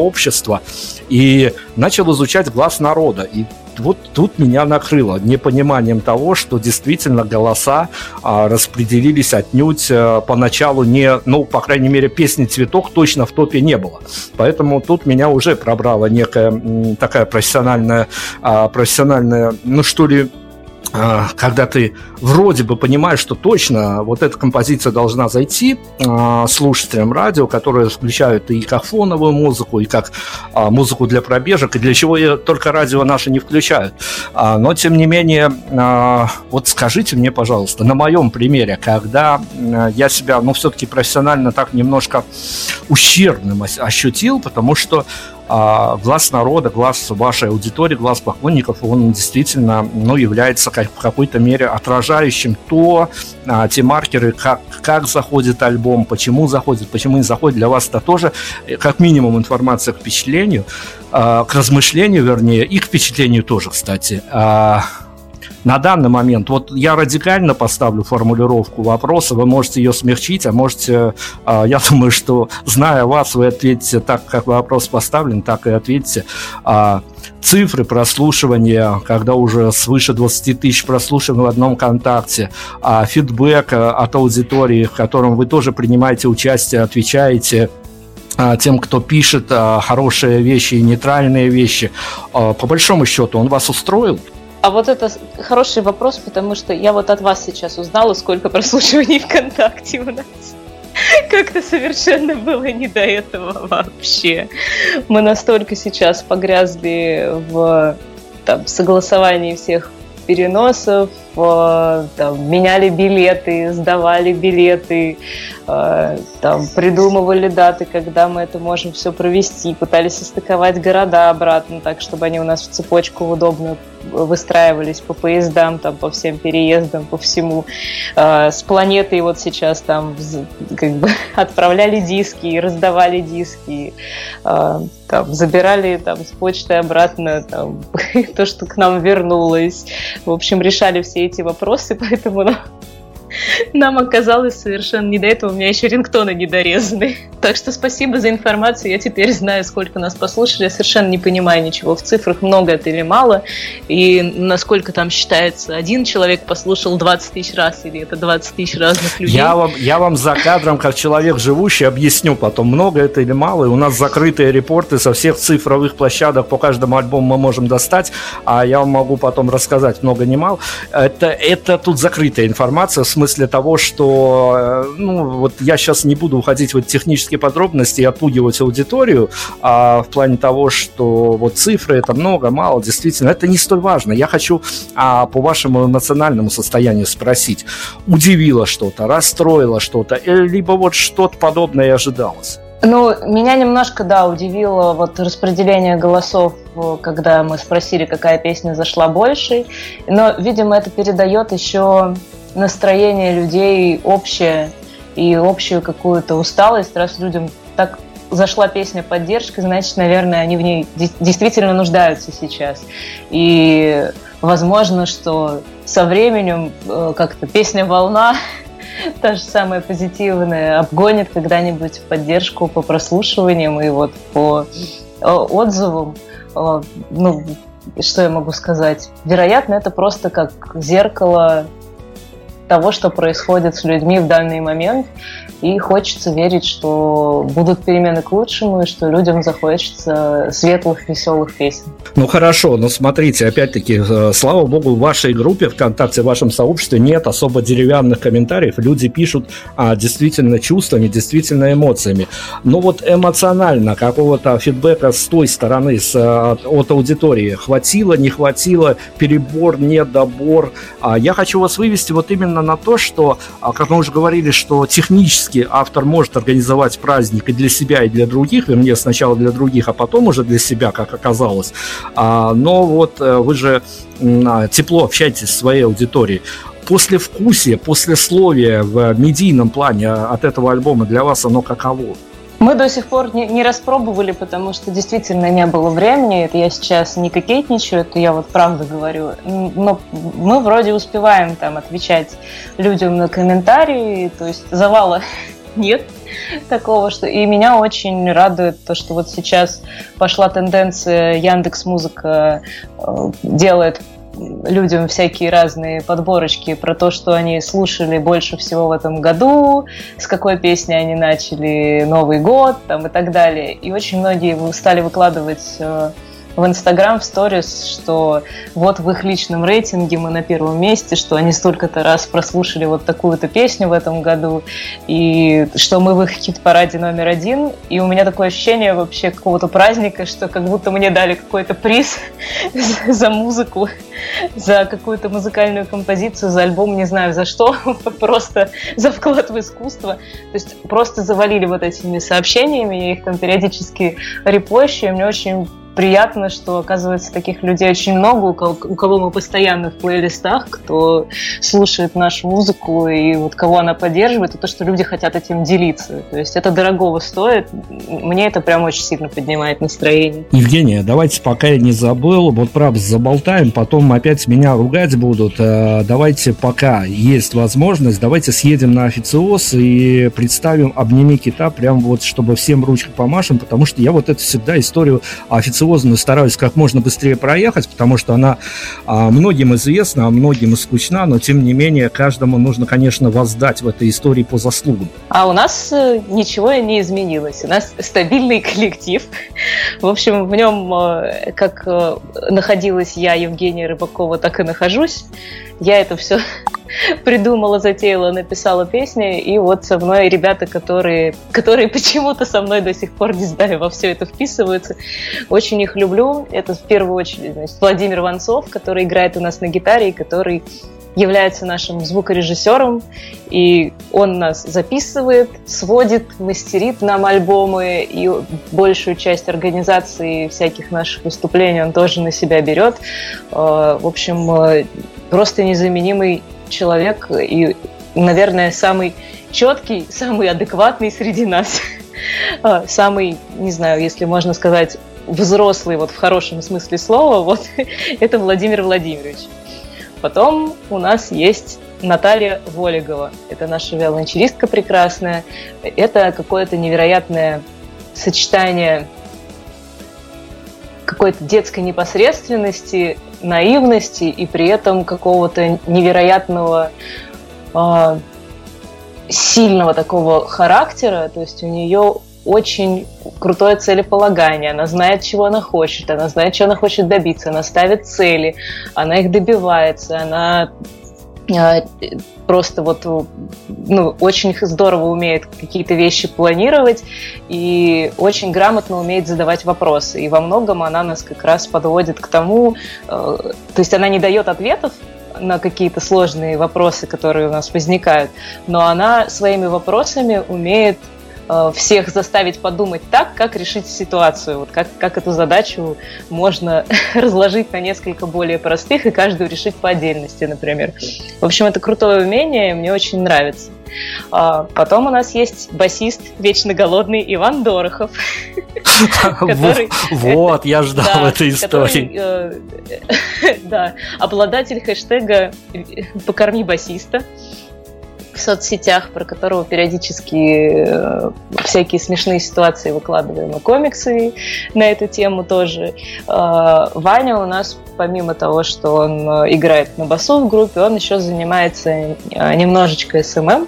и начал изучать глаз народа. И вот тут меня накрыло непониманием того, что действительно голоса а, распределились отнюдь а, поначалу не, ну, по крайней мере, песни «Цветок» точно в топе не было. Поэтому тут меня уже пробрала некая м, такая профессиональная, а, профессиональная, ну, что ли, когда ты вроде бы понимаешь, что точно вот эта композиция должна зайти э, слушателям радио, которые включают и как фоновую музыку, и как э, музыку для пробежек, и для чего я только радио наши не включают. А, но, тем не менее, вот скажите мне, пожалуйста, на моем примере, когда я себя, ну, все-таки профессионально так немножко ущербным ощутил, потому что а глаз народа, глаз вашей аудитории, глаз поклонников, он действительно ну, является как, в какой-то мере отражающим то, а, те маркеры, как, как заходит альбом, почему заходит, почему не заходит. Для вас это тоже э, как минимум информация к впечатлению, а, к размышлению, вернее, и к впечатлению тоже, кстати. А, на данный момент, вот я радикально поставлю формулировку вопроса, вы можете ее смягчить, а можете, а, я думаю, что зная вас, вы ответите так, как вопрос поставлен, так и ответите. А, цифры прослушивания, когда уже свыше 20 тысяч прослушиваний в одном контакте, а фидбэк от аудитории, в котором вы тоже принимаете участие, отвечаете тем, кто пишет хорошие вещи и нейтральные вещи, по большому счету, он вас устроил? А вот это хороший вопрос, потому что я вот от вас сейчас узнала, сколько прослушиваний ВКонтакте у нас. Как-то совершенно было не до этого вообще. Мы настолько сейчас погрязли в там, согласовании всех переносов, там, меняли билеты, сдавали билеты, э, там, придумывали даты, когда мы это можем все провести, пытались состыковать города обратно, так, чтобы они у нас в цепочку удобно выстраивались по поездам, там, по всем переездам, по всему. Э, с планетой вот сейчас там как бы отправляли диски раздавали диски, там, забирали там, с почты обратно там, то, что к нам вернулось. В общем, решали все эти вопросы, поэтому нам оказалось совершенно не до этого. У меня еще рингтоны недорезаны. Так что спасибо за информацию. Я теперь знаю, сколько нас послушали. Я совершенно не понимаю ничего в цифрах, много это или мало. И насколько там считается, один человек послушал 20 тысяч раз, или это 20 тысяч разных людей. Я вам, я вам за кадром, как человек живущий, объясню потом, много это или мало. И у нас закрытые репорты со всех цифровых площадок по каждому альбому мы можем достать, а я вам могу потом рассказать много не мало. Это, это тут закрытая информация, в смысле того, что, э, ну, вот я сейчас не буду уходить в технические подробности и отпугивать аудиторию, а в плане того, что вот цифры это много, мало, действительно, это не столь важно. Я хочу а, по вашему эмоциональному состоянию спросить, удивило что-то, расстроило что-то, либо вот что-то подобное и ожидалось? Ну, меня немножко, да, удивило вот распределение голосов, когда мы спросили, какая песня зашла больше. Но, видимо, это передает еще настроение людей общее и общую какую-то усталость, раз людям так зашла песня поддержки, значит, наверное, они в ней действительно нуждаются сейчас. И возможно, что со временем э, как-то песня «Волна» та же самая позитивная обгонит когда-нибудь поддержку по прослушиваниям и вот по э, отзывам. Э, ну, что я могу сказать? Вероятно, это просто как зеркало того, что происходит с людьми в данный момент. И хочется верить, что будут перемены к лучшему, и что людям захочется светлых, веселых песен. Ну хорошо, но смотрите, опять-таки, э, слава богу, в вашей группе ВКонтакте, в вашем сообществе нет особо деревянных комментариев. Люди пишут а, действительно чувствами, действительно эмоциями. Но вот эмоционально какого-то фидбэка с той стороны, с, э, от аудитории, хватило, не хватило, перебор, недобор. А я хочу вас вывести вот именно на то, что, а, как мы уже говорили, что технически автор может организовать праздник и для себя, и для других, вернее, сначала для других, а потом уже для себя, как оказалось. А, но вот э, вы же а, тепло общаетесь с своей аудиторией после словия в медийном плане от этого альбома для вас оно каково? Мы до сих пор не, не распробовали, потому что действительно не было времени. Это я сейчас не кокетничаю, это я вот правду говорю. Но мы вроде успеваем там отвечать людям на комментарии, то есть завала нет такого, что и меня очень радует то, что вот сейчас пошла тенденция Яндекс Музыка э, делает людям всякие разные подборочки про то, что они слушали больше всего в этом году, с какой песни они начали Новый год там, и так далее. И очень многие стали выкладывать э, в Инстаграм, в сторис, что вот в их личном рейтинге мы на первом месте, что они столько-то раз прослушали вот такую-то песню в этом году, и что мы в их хит-параде номер один. И у меня такое ощущение вообще какого-то праздника, что как будто мне дали какой-то приз за музыку, за какую-то музыкальную композицию, за альбом, не знаю за что, просто за вклад в искусство. То есть просто завалили вот этими сообщениями, я их там периодически репощу, и мне очень приятно, что, оказывается, таких людей очень много, у кого, у кого мы постоянно в плейлистах, кто слушает нашу музыку и вот кого она поддерживает, и то, что люди хотят этим делиться. То есть это дорогого стоит. Мне это прям очень сильно поднимает настроение. Евгения, давайте, пока я не забыл, вот правда заболтаем, потом опять меня ругать будут. Э, давайте, пока есть возможность, давайте съедем на официоз и представим «Обними кита», прям вот, чтобы всем ручкой помашем, потому что я вот это всегда историю официоза амбициозную стараюсь как можно быстрее проехать, потому что она а, многим известна, а многим скучна, но тем не менее каждому нужно, конечно, воздать в этой истории по заслугам. А у нас э, ничего не изменилось. У нас стабильный коллектив. В общем, в нем э, как э, находилась я, Евгения Рыбакова, так и нахожусь. Я это все придумала, затеяла, написала песни, и вот со мной ребята, которые, которые почему-то со мной до сих пор, не знаю, во все это вписываются. Очень их люблю. Это в первую очередь значит, Владимир Ванцов, который играет у нас на гитаре, и который является нашим звукорежиссером, и он нас записывает, сводит, мастерит нам альбомы, и большую часть организации всяких наших выступлений он тоже на себя берет. Э, в общем, э, просто незаменимый человек и, наверное, самый четкий, самый адекватный среди нас. А, самый, не знаю, если можно сказать, взрослый, вот в хорошем смысле слова, вот это Владимир Владимирович. Потом у нас есть Наталья Волигова. Это наша виолончелистка прекрасная. Это какое-то невероятное сочетание какой-то детской непосредственности, наивности и при этом какого-то невероятного э, сильного такого характера. То есть у нее очень крутое целеполагание, она знает, чего она хочет, она знает, чего она хочет добиться, она ставит цели, она их добивается, она а, просто вот ну, очень здорово умеет какие-то вещи планировать и очень грамотно умеет задавать вопросы. И во многом она нас как раз подводит к тому, э, то есть она не дает ответов на какие-то сложные вопросы, которые у нас возникают, но она своими вопросами умеет всех заставить подумать так, как решить ситуацию, вот как, как эту задачу можно разложить на несколько более простых и каждую решить по отдельности, например. В общем, это крутое умение, мне очень нравится. А, потом у нас есть басист вечно голодный Иван Дорохов. Вот, я ждал этой истории. Э, да, обладатель хэштега «Покорми басиста». В соцсетях, про которого периодически э, всякие смешные ситуации выкладываем, и комиксы на эту тему тоже. Э, Ваня у нас, помимо того, что он э, играет на басу в группе, он еще занимается немножечко SMM,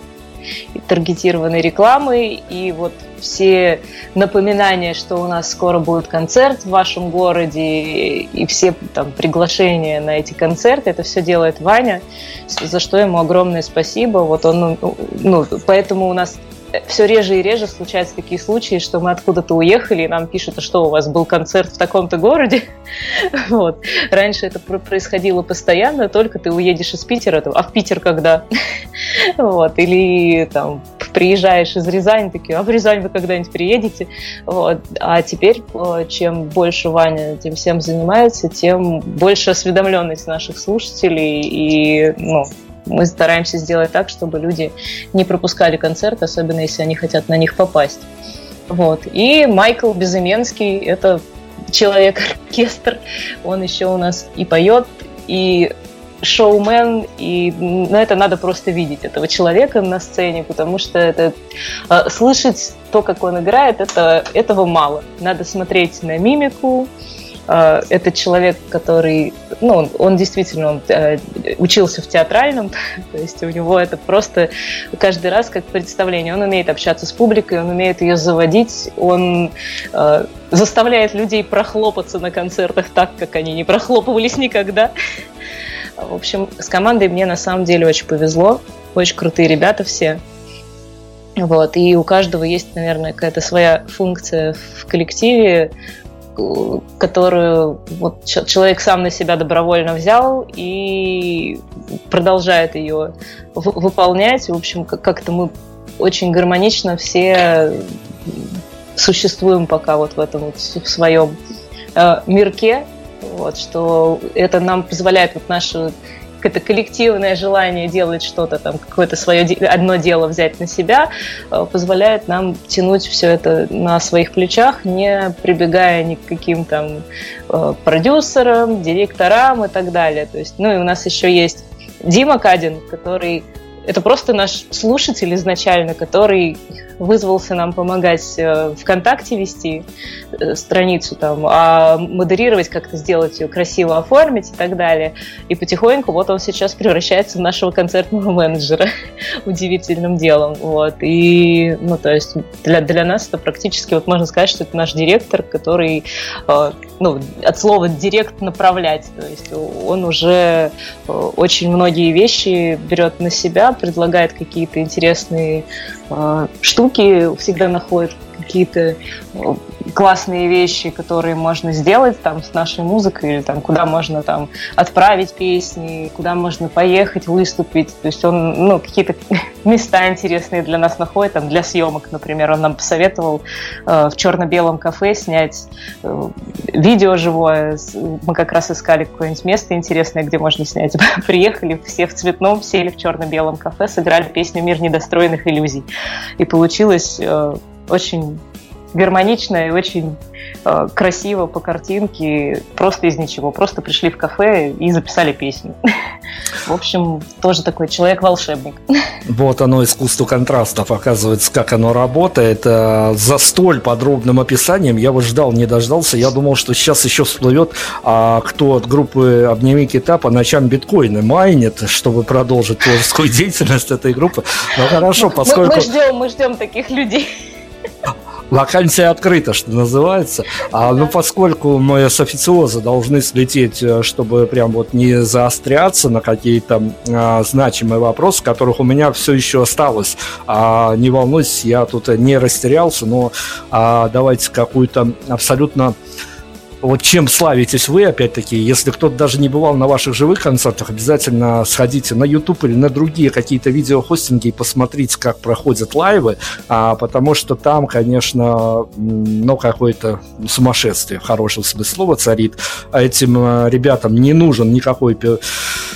таргетированной рекламой, и вот все напоминания, что у нас скоро будет концерт в вашем городе, и все там приглашения на эти концерты, это все делает Ваня, за что ему огромное спасибо. Вот он, ну, ну поэтому у нас все реже и реже случаются такие случаи, что мы откуда-то уехали, и нам пишут, а что у вас был концерт в таком-то городе. вот. Раньше это происходило постоянно, только ты уедешь из Питера, а в Питер когда? вот. Или там приезжаешь из Рязани, такие, а в Рязань вы когда-нибудь приедете? Вот. А теперь, э, чем больше Ваня этим всем занимается, тем больше осведомленность наших слушателей и ну, мы стараемся сделать так, чтобы люди не пропускали концерт, особенно если они хотят на них попасть. Вот. И Майкл Безыменский – это человек-оркестр. Он еще у нас и поет, и шоумен, и ну, это надо просто видеть этого человека на сцене, потому что это э, слышать то, как он играет, это, этого мало. Надо смотреть на мимику, а, это человек, который, ну, он, он действительно он, э, учился в театральном, то есть у него это просто каждый раз как представление. Он умеет общаться с публикой, он умеет ее заводить, он э, заставляет людей прохлопаться на концертах так, как они не прохлопывались никогда. В общем, с командой мне на самом деле очень повезло, очень крутые ребята все. Вот, и у каждого есть, наверное, какая-то своя функция в коллективе, которую вот человек сам на себя добровольно взял и продолжает ее выполнять. В общем, как-то мы очень гармонично все существуем пока вот в этом вот в своем э, мирке, вот, что это нам позволяет вот нашу это коллективное желание делать что-то там, какое-то свое одно дело взять на себя, э, позволяет нам тянуть все это на своих плечах, не прибегая ни к каким там э, продюсерам, директорам и так далее. То есть, ну и у нас еще есть Дима Кадин, который это просто наш слушатель изначально, который вызвался нам помогать э, ВКонтакте вести э, страницу там, а модерировать, как-то сделать ее красиво оформить и так далее. И потихоньку вот он сейчас превращается в нашего концертного менеджера удивительным делом. Вот. И, ну, то есть для, для нас это практически, вот можно сказать, что это наш директор, который, э, ну, от слова директ направлять. То есть он уже очень многие вещи берет на себя, предлагает какие-то интересные штуки, штуки всегда находят какие-то классные вещи, которые можно сделать там с нашей музыкой, или там куда можно там отправить песни, куда можно поехать, выступить. То есть он, ну, какие-то места интересные для нас находит, там, для съемок, например. Он нам посоветовал э, в черно-белом кафе снять э, видео живое. Мы как раз искали какое-нибудь место интересное, где можно снять. Приехали все в цветном, сели в черно-белом кафе, сыграли песню «Мир недостроенных иллюзий». И получилось э, очень гармонично и очень э, красиво по картинке, просто из ничего. Просто пришли в кафе и записали песню. В общем, тоже такой человек-волшебник. Вот оно, искусство контрастов, оказывается, как оно работает. Э, за столь подробным описанием я вот ждал, не дождался. Я думал, что сейчас еще всплывет, а кто от группы «Обними кита» по ночам биткоины майнит, чтобы продолжить творческую деятельность этой группы. Ну хорошо, поскольку... Мы ждем, мы ждем таких людей. Вакансия открыта, что называется. А, ну, поскольку мы с официоза должны слететь, э, чтобы прям вот не заостряться на какие-то а, значимые вопросы, которых у меня все еще осталось. А, не волнуйтесь, я тут не растерялся, но а, давайте какую-то абсолютно вот чем славитесь вы, опять-таки, если кто-то даже не бывал на ваших живых концертах, обязательно сходите на YouTube или на другие какие-то видеохостинги и посмотрите, как проходят лайвы, а, потому что там, конечно, ну, какое-то сумасшествие, в хорошем смысле слова, царит. А этим а, ребятам не нужен никакой,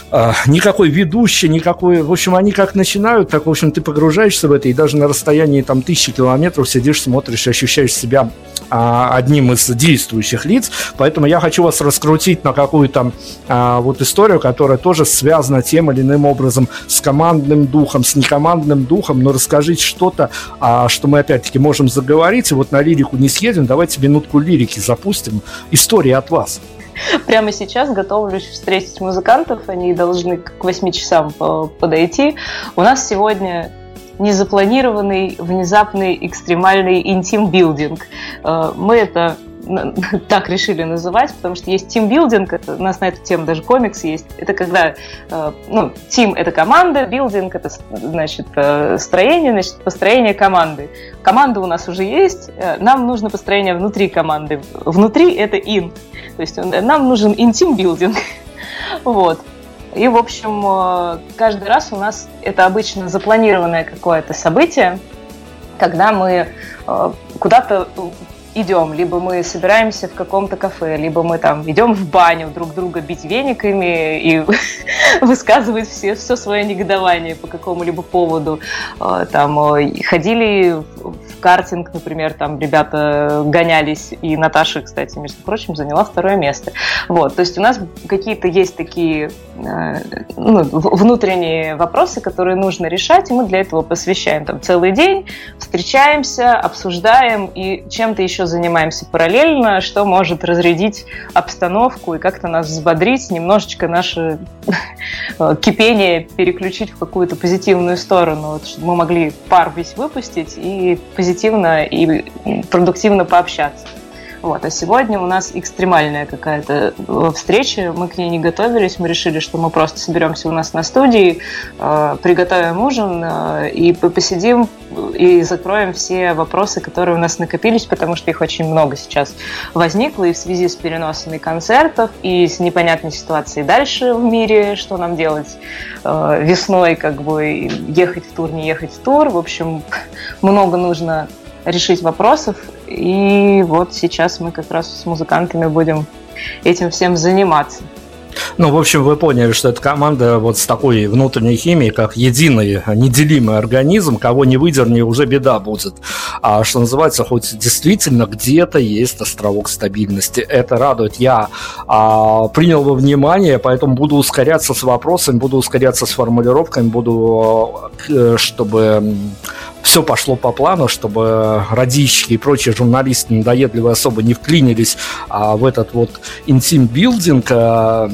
а, никакой ведущий, никакой... В общем, они как начинают, так, в общем, ты погружаешься в это, и даже на расстоянии там тысячи километров сидишь, смотришь, ощущаешь себя одним из действующих лиц, поэтому я хочу вас раскрутить на какую-то а, вот историю, которая тоже связана тем или иным образом с командным духом, с некомандным духом, но расскажите что-то, а, что мы опять-таки можем заговорить, и вот на лирику не съедем, давайте минутку лирики запустим. История от вас. Прямо сейчас готовлюсь встретить музыкантов, они должны к 8 часам подойти. У нас сегодня незапланированный, внезапный, экстремальный интим-билдинг. Э, мы это так решили называть, потому что есть тимбилдинг, это, у нас на эту тему даже комикс есть. Это когда, э, ну, team – это команда, building – это, значит, э, строение, значит, построение команды. Команда у нас уже есть, нам нужно построение внутри команды. Внутри – это in. То есть нам нужен интим-билдинг. Вот. И, в общем, э, каждый раз у нас это обычно запланированное какое-то событие, когда мы э, куда-то идем, либо мы собираемся в каком-то кафе, либо мы там идем в баню друг друга бить вениками и высказывать все, все свое негодование по какому-либо поводу. Э, там ходили картинг, например, там ребята гонялись, и Наташа, кстати, между прочим, заняла второе место. Вот, то есть у нас какие-то есть такие э, ну, внутренние вопросы, которые нужно решать, и мы для этого посвящаем там целый день, встречаемся, обсуждаем и чем-то еще занимаемся параллельно, что может разрядить обстановку и как-то нас взбодрить, немножечко наше э, кипение переключить в какую-то позитивную сторону, чтобы мы могли пар весь выпустить и позитивно и продуктивно пообщаться. Вот. А сегодня у нас экстремальная какая-то э, встреча, мы к ней не готовились, мы решили, что мы просто соберемся у нас на студии, э, приготовим ужин э, и посидим и закроем все вопросы, которые у нас накопились, потому что их очень много сейчас возникло и в связи с переносами концертов, и с непонятной ситуацией дальше в мире, что нам делать весной, как бы ехать в тур, не ехать в тур. В общем, много нужно решить вопросов. И вот сейчас мы как раз с музыкантами будем этим всем заниматься. Ну, в общем, вы поняли, что эта команда вот с такой внутренней химией, как единый неделимый организм, кого не выдерни, уже беда будет. А что называется, хоть действительно где-то есть островок стабильности. Это радует. Я а, принял во внимание, поэтому буду ускоряться с вопросами, буду ускоряться с формулировками, буду, э, чтобы все пошло по плану, чтобы радищики и прочие журналисты надоедливые особо не вклинились а, в этот вот интим-билдинг. А,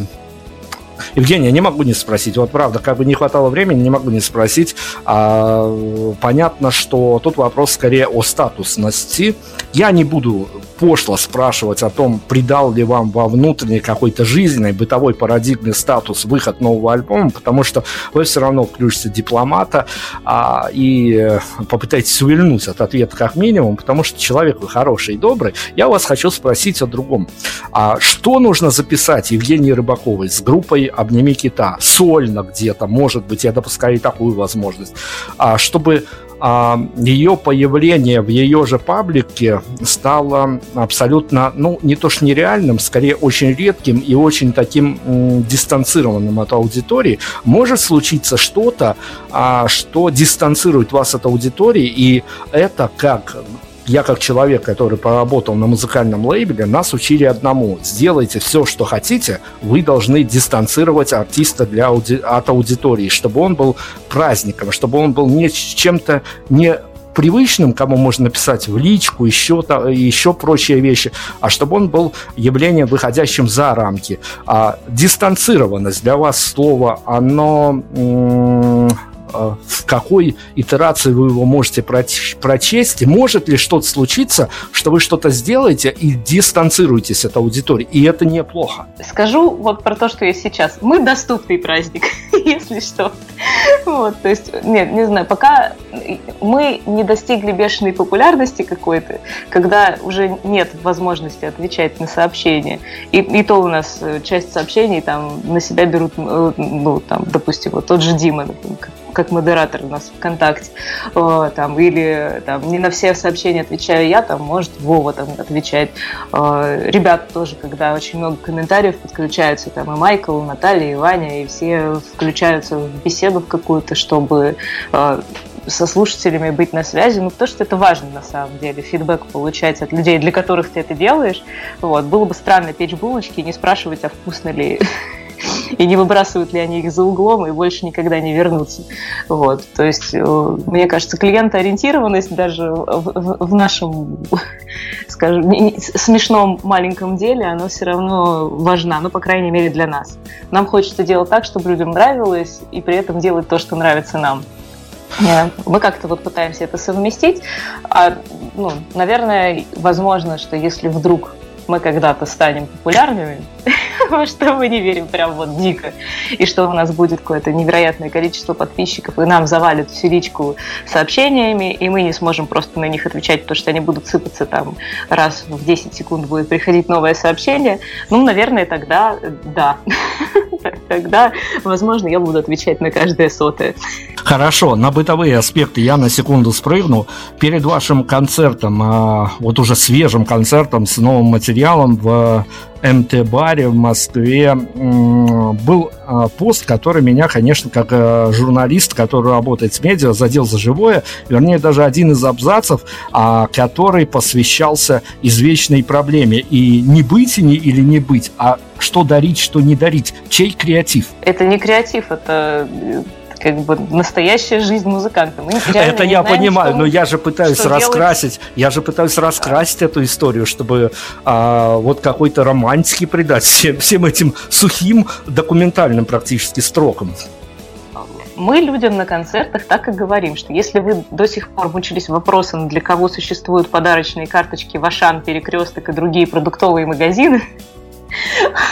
Евгения, не могу не спросить. Вот правда, как бы не хватало времени, не могу не спросить. А, понятно, что тут вопрос скорее о статусности. Я не буду пошло спрашивать о том, придал ли вам во внутренней какой-то жизненной, бытовой парадигме статус выход нового альбома, потому что вы все равно включите дипломата а, и попытаетесь увильнуть от ответа как минимум, потому что человек вы хороший и добрый. Я вас хочу спросить о другом. А что нужно записать Евгении Рыбаковой с группой «Обними кита»? Сольно где-то, может быть, я допускаю и такую возможность, а, чтобы ее появление в ее же паблике стало абсолютно, ну, не то что нереальным, скорее очень редким и очень таким дистанцированным от аудитории. Может случиться что-то, а, что дистанцирует вас от аудитории, и это как я как человек, который поработал на музыкальном лейбле, нас учили одному. Сделайте все, что хотите, вы должны дистанцировать артиста для ауди... от аудитории, чтобы он был праздником, чтобы он был не чем-то не привычным, кому можно написать в личку, еще, еще прочие вещи, а чтобы он был явлением, выходящим за рамки. А дистанцированность для вас слово, оно в какой итерации вы его можете прочесть, может ли что-то случиться, что вы что-то сделаете и дистанцируетесь от аудитории, и это неплохо. Скажу вот про то, что есть сейчас. Мы доступный праздник, если что. Вот, то есть, нет, не знаю, пока мы не достигли бешеной популярности какой-то, когда уже нет возможности отвечать на сообщения, и, и то у нас э, часть сообщений там на себя берут, э, ну, там, допустим, вот тот же Дима, например, как модератор у нас ВКонтакте, там, или там, не на все сообщения отвечаю я, там, может, Вова там отвечает. Ребята тоже, когда очень много комментариев подключаются, там, и Майкл, и Наталья, и Ваня, и все включаются в беседу в какую-то, чтобы со слушателями быть на связи, ну, потому что это важно на самом деле, фидбэк получать от людей, для которых ты это делаешь. Вот. Было бы странно печь булочки и не спрашивать, а вкусно ли и не выбрасывают ли они их за углом и больше никогда не вернутся. Вот. То есть, э, мне кажется, клиентоориентированность даже в, в, нашем, скажем, смешном маленьком деле, она все равно важна, ну, по крайней мере, для нас. Нам хочется делать так, чтобы людям нравилось, и при этом делать то, что нравится нам. Мы как-то вот пытаемся это совместить. А, ну, наверное, возможно, что если вдруг мы когда-то станем популярными, во что мы не верим прям вот дико, и что у нас будет какое-то невероятное количество подписчиков, и нам завалят всю личку сообщениями, и мы не сможем просто на них отвечать, потому что они будут сыпаться там раз в 10 секунд будет приходить новое сообщение, ну, наверное, тогда да. Тогда, возможно, я буду отвечать на каждое сотое. Хорошо, на бытовые аспекты я на секунду спрыгну. Перед вашим концертом, а, вот уже свежим концертом с новым материалом в МТ-баре в Москве был а, пост, который меня, конечно, как э, журналист, который работает с медиа, задел за живое. Вернее, даже один из абзацев, а, который посвящался извечной проблеме. И не быть или не быть, а что дарить, что не дарить. Чей креатив? Это не креатив, это как бы настоящая жизнь музыканта. Мы это я знаем, понимаю, что, но я же пытаюсь раскрасить, делать... я же пытаюсь раскрасить эту историю, чтобы а, вот какой-то романтики придать всем, всем этим сухим документальным практически строкам. Мы людям на концертах так и говорим, что если вы до сих пор мучились вопросом, для кого существуют подарочные карточки в Ашан, Перекресток и другие продуктовые магазины,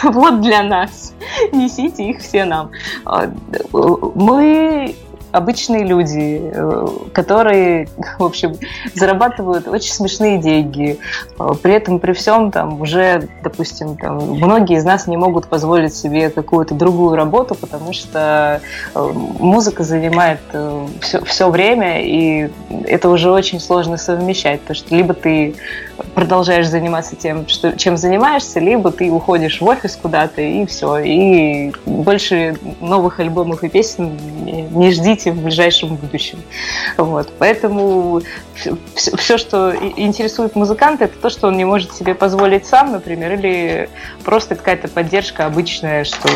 вот для нас. Несите их все нам. А, Мы обычные люди, э, которые, в общем, зарабатывают очень смешные деньги. Э, при этом, при всем, там, уже, допустим, там, многие из нас не могут позволить себе какую-то другую работу, потому что э, музыка занимает все, все время, и это уже очень сложно совмещать, потому что либо ты продолжаешь заниматься тем, что, чем занимаешься, либо ты уходишь в офис куда-то, и все. И больше новых альбомов и песен не ждите в ближайшем будущем. Вот. Поэтому все, все, что интересует музыканта, это то, что он не может себе позволить сам, например, или просто какая-то поддержка обычная, что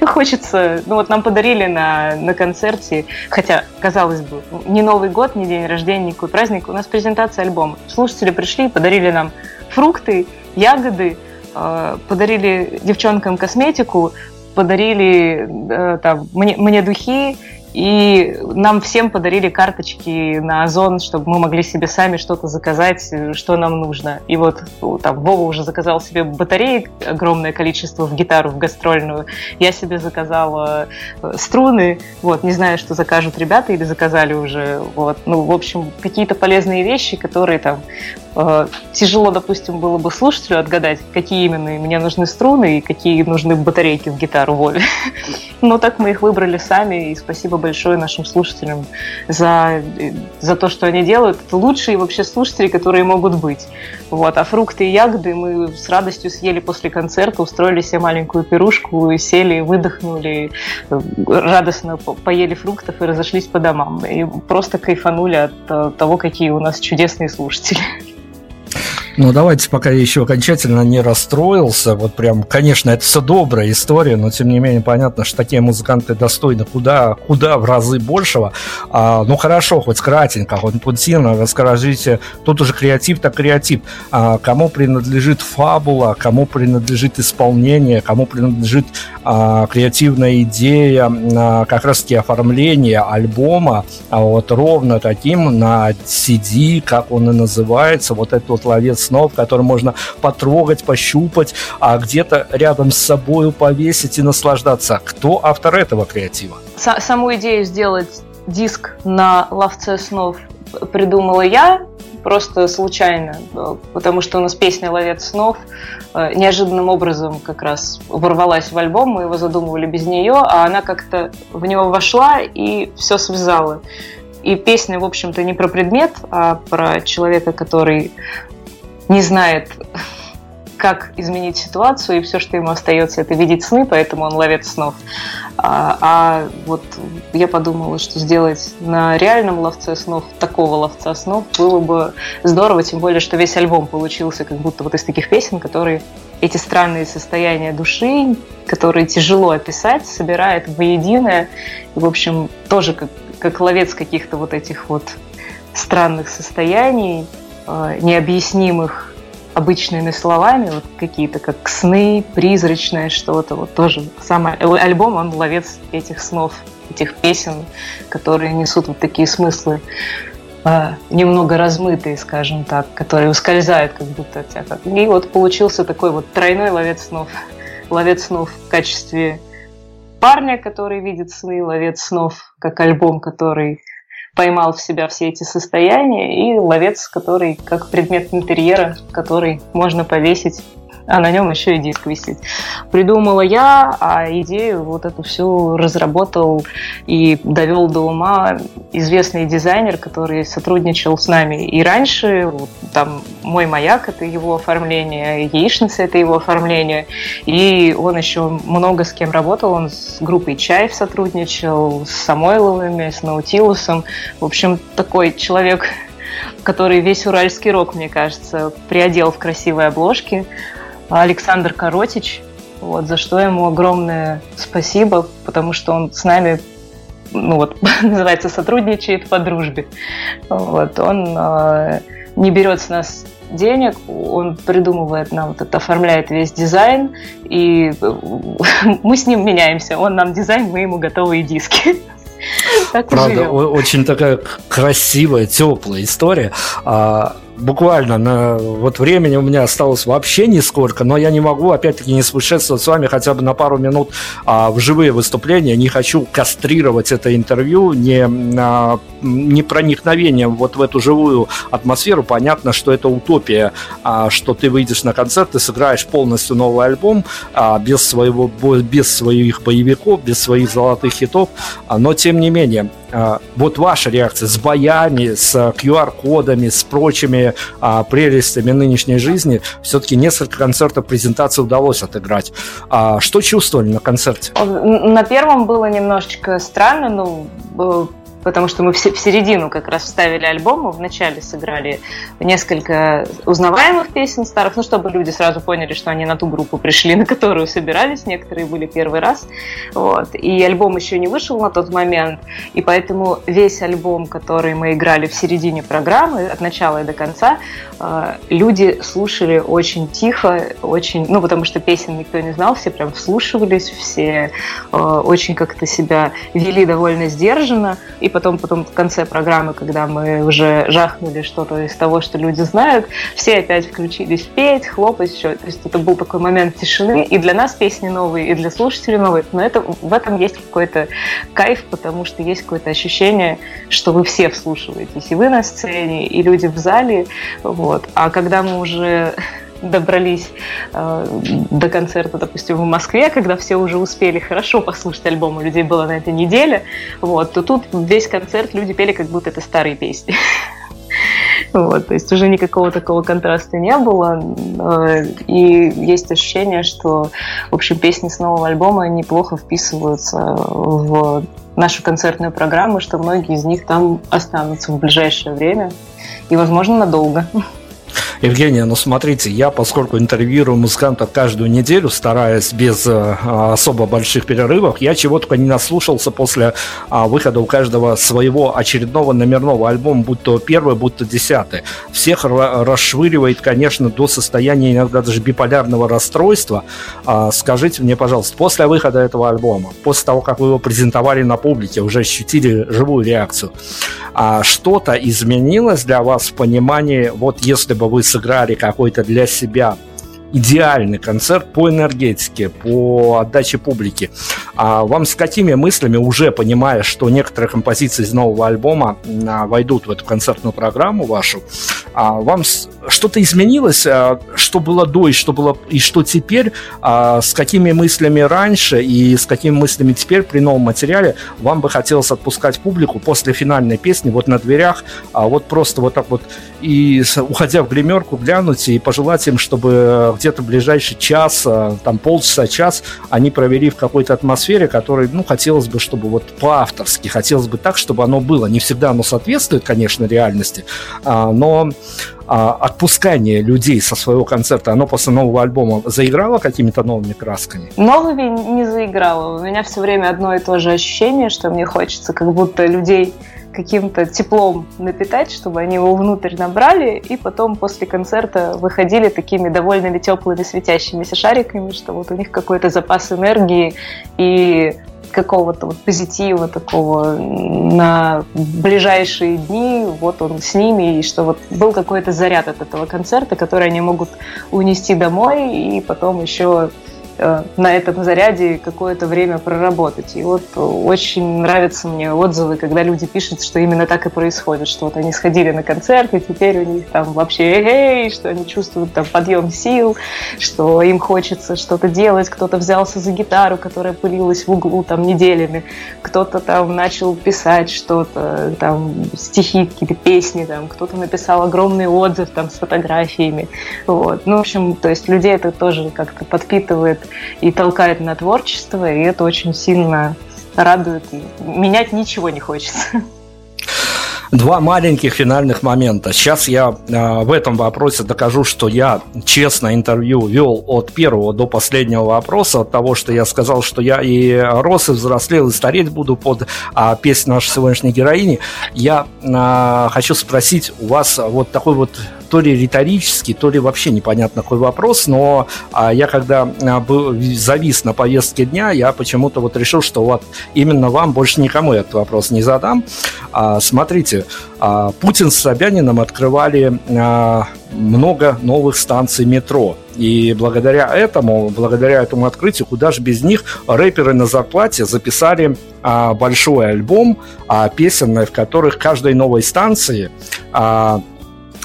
хочется... Ну, вот нам подарили на, на концерте, хотя, казалось бы, не Новый год, не день рождения, никакой праздник, у нас презентация альбома. Слушатели пришли, подарили нам фрукты, ягоды, э, подарили девчонкам косметику, подарили э, там, мне, мне духи и нам всем подарили карточки на Озон, чтобы мы могли себе сами что-то заказать, что нам нужно. И вот там Вова уже заказал себе батареи огромное количество в гитару, в гастрольную. Я себе заказала э, струны. Вот, не знаю, что закажут ребята или заказали уже. Вот. Ну, в общем, какие-то полезные вещи, которые там э, тяжело, допустим, было бы слушателю отгадать, какие именно мне нужны струны и какие нужны батарейки в гитару Вове. Но так мы их выбрали сами, и спасибо большое нашим слушателям за, за то, что они делают. Это лучшие вообще слушатели, которые могут быть. Вот. А фрукты и ягоды мы с радостью съели после концерта, устроили себе маленькую пирушку, сели, выдохнули, радостно поели фруктов и разошлись по домам. И просто кайфанули от того, какие у нас чудесные слушатели. Ну, давайте, пока я еще окончательно не расстроился. Вот прям, конечно, это все добрая история, но тем не менее понятно, что такие музыканты достойны куда, куда в разы большего. А, ну, хорошо, хоть кратенько, хоть пунктирно расскажите. Тут уже креатив, так креатив. А, кому принадлежит фабула, кому принадлежит исполнение, кому принадлежит а, креативная идея, а, как раз-таки оформление альбома, а вот ровно таким на CD, как он и называется, вот этот вот ловец снов, который можно потрогать, пощупать, а где-то рядом с собой повесить и наслаждаться. Кто автор этого креатива? Саму идею сделать диск на ловце снов придумала я, просто случайно, потому что у нас песня «Ловец снов» э, неожиданным образом как раз ворвалась в альбом, мы его задумывали без нее, а она как-то в него вошла и все связала. И песня, в общем-то, не про предмет, а про человека, который не знает, как изменить ситуацию, и все, что ему остается, это видеть сны, поэтому он ловец снов. А, а вот я подумала, что сделать на реальном ловце снов, такого ловца снов, было бы здорово, тем более, что весь альбом получился как будто вот из таких песен, которые эти странные состояния души, которые тяжело описать, собирает воедино. И, в общем, тоже как, как ловец каких-то вот этих вот странных состояний, необъяснимых обычными словами, вот какие-то как сны, призрачное что-то, вот тоже самый альбом, он ловец этих снов, этих песен, которые несут вот такие смыслы э, немного размытые, скажем так, которые ускользают как будто от тебя. И вот получился такой вот тройной ловец снов. Ловец снов в качестве парня, который видит сны, ловец снов как альбом, который поймал в себя все эти состояния, и ловец, который как предмет интерьера, который можно повесить а на нем еще и диск висит. Придумала я, а идею вот эту всю разработал и довел до ума известный дизайнер, который сотрудничал с нами и раньше. Вот, там «Мой маяк» — это его оформление, «Яичница» — это его оформление. И он еще много с кем работал. Он с группой «Чайф» сотрудничал, с Самойловыми, с Наутилусом. В общем, такой человек который весь уральский рок, мне кажется, приодел в красивые обложки. Александр Коротич, вот, за что ему огромное спасибо, потому что он с нами ну вот, называется, сотрудничает по дружбе. Вот, он э, не берет с нас денег, он придумывает нам, вот это, оформляет весь дизайн, и мы с ним меняемся. Он нам дизайн, мы ему готовые диски. Так Правда, очень такая красивая, теплая история. А, буквально на вот времени у меня осталось вообще нисколько, но я не могу, опять-таки, не спутешествовать с вами хотя бы на пару минут а, в живые выступления. Не хочу кастрировать это интервью не, а, не проникновением вот в эту живую атмосферу. Понятно, что это утопия, а, что ты выйдешь на концерт, ты сыграешь полностью новый альбом а, без, своего, без своих боевиков, без своих золотых хитов, а, но тем не менее вот ваша реакция с боями, с QR-кодами, с прочими а, прелестями нынешней жизни. Все-таки несколько концертов презентации удалось отыграть. А, что чувствовали на концерте? На первом было немножечко странно, ну, потому что мы в середину как раз вставили альбом, мы вначале сыграли несколько узнаваемых песен старых, ну, чтобы люди сразу поняли, что они на ту группу пришли, на которую собирались, некоторые были первый раз, вот, и альбом еще не вышел на тот момент, и поэтому весь альбом, который мы играли в середине программы, от начала и до конца, э, люди слушали очень тихо, очень, ну, потому что песен никто не знал, все прям вслушивались, все э, очень как-то себя вели довольно сдержанно, и потом, потом в конце программы, когда мы уже жахнули что-то из того, что люди знают, все опять включились петь, хлопать еще. То есть это был такой момент тишины, и для нас песни новые, и для слушателей новые. Но это, в этом есть какой-то кайф, потому что есть какое-то ощущение, что вы все вслушиваетесь, и вы на сцене, и люди в зале. Вот. А когда мы уже добрались э, до концерта, допустим, в Москве, когда все уже успели хорошо послушать альбом, у людей было на этой неделе, вот, то тут весь концерт люди пели, как будто это старые песни. Вот, то есть уже никакого такого контраста не было. Э, и есть ощущение, что, в общем, песни с нового альбома неплохо вписываются в нашу концертную программу, что многие из них там останутся в ближайшее время и, возможно, надолго. Евгения, ну смотрите, я, поскольку интервьюирую музыкантов каждую неделю, стараясь без э, особо больших перерывов, я чего только не наслушался после а, выхода у каждого своего очередного номерного альбома, будь то первый, будь то десятый. Всех расшвыривает, конечно, до состояния иногда даже биполярного расстройства. А, скажите мне, пожалуйста, после выхода этого альбома, после того, как вы его презентовали на публике, уже ощутили живую реакцию, а что-то изменилось для вас в понимании, вот если бы вы сыграли какой-то для себя идеальный концерт по энергетике, по отдаче публики. А вам с какими мыслями, уже понимая, что некоторые композиции из нового альбома а, войдут в эту концертную программу вашу, а вам что-то изменилось, а, что было до и что было и что теперь, а, с какими мыслями раньше и с какими мыслями теперь при новом материале вам бы хотелось отпускать публику после финальной песни вот на дверях, а вот просто вот так вот и уходя в гримерку глянуть и пожелать им, чтобы где-то ближайший час, а, там полчаса, час они провели в какой-то атмосфере, которой, ну, хотелось бы, чтобы вот по-авторски, хотелось бы так, чтобы оно было. Не всегда оно соответствует, конечно, реальности, а, но отпускание людей со своего концерта, оно после нового альбома заиграло какими-то новыми красками? Новыми не заиграло. У меня все время одно и то же ощущение, что мне хочется как будто людей каким-то теплом напитать, чтобы они его внутрь набрали, и потом после концерта выходили такими довольными теплыми светящимися шариками, что вот у них какой-то запас энергии и какого-то вот позитива такого на ближайшие дни, вот он с ними, и что вот был какой-то заряд от этого концерта, который они могут унести домой и потом еще на этом заряде какое-то время проработать. И вот очень нравятся мне отзывы, когда люди пишут, что именно так и происходит, что вот они сходили на концерт, и теперь у них там вообще эй, что они чувствуют там подъем сил, что им хочется что-то делать, кто-то взялся за гитару, которая пылилась в углу там неделями, кто-то там начал писать что-то, там стихи, какие-то песни, там кто-то написал огромный отзыв там с фотографиями. Вот. Ну, в общем, то есть людей это тоже как-то подпитывает и толкает на творчество, и это очень сильно радует. Менять ничего не хочется. Два маленьких финальных момента. Сейчас я э, в этом вопросе докажу, что я честно интервью вел от первого до последнего вопроса, от того, что я сказал, что я и рос, и взрослел, и стареть буду под э, песню нашей сегодняшней героини. Я э, хочу спросить у вас вот такой вот то ли риторический, то ли вообще непонятно какой вопрос, но а, я когда а, был, завис на повестке дня, я почему-то вот решил, что вот именно вам больше никому этот вопрос не задам. А, смотрите, Путин с Собяниным открывали много новых станций метро. И благодаря этому, благодаря этому открытию, куда же без них, рэперы на зарплате записали а, большой альбом а, песенный, в которых каждой новой станции а,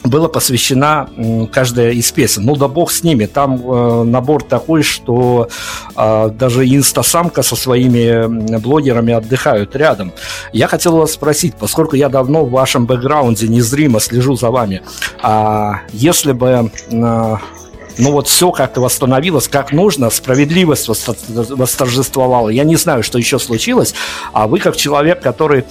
была посвящена каждая из песен. Ну да бог с ними, там э, набор такой, что э, даже инстасамка со своими блогерами отдыхают рядом. Я хотел вас спросить, поскольку я давно в вашем бэкграунде незримо слежу за вами, а если бы э, ну вот все как-то восстановилось, как нужно, справедливость восторжествовала. Я не знаю, что еще случилось, а вы как человек, который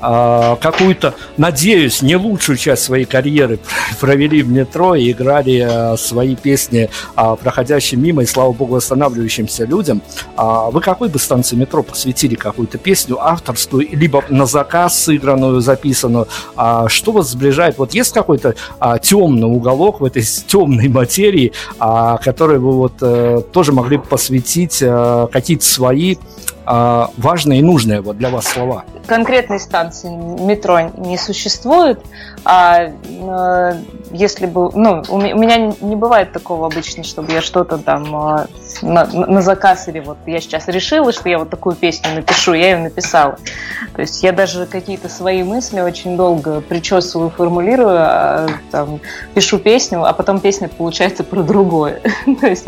э, какую-то, надеюсь, не лучшую часть своей карьеры провели в метро и играли э, свои песни э, проходящим мимо и, слава богу, восстанавливающимся людям, э, вы какой бы станции метро посвятили какую-то песню авторскую, либо на заказ сыгранную, записанную, э, что вас сближает? Вот есть какой-то э, темный уголок в этой темной материи, а, которые вы вот э, тоже могли бы посвятить э, какие-то свои а, важные и нужные вот для вас слова? Конкретной станции метро не существует, а э, если бы, ну, у меня не бывает такого обычно, чтобы я что-то там э, на, на заказ или вот я сейчас решила, что я вот такую песню напишу, я ее написала. То есть я даже какие-то свои мысли очень долго причесываю, формулирую, а, там, пишу песню, а потом песня получается про другое. То есть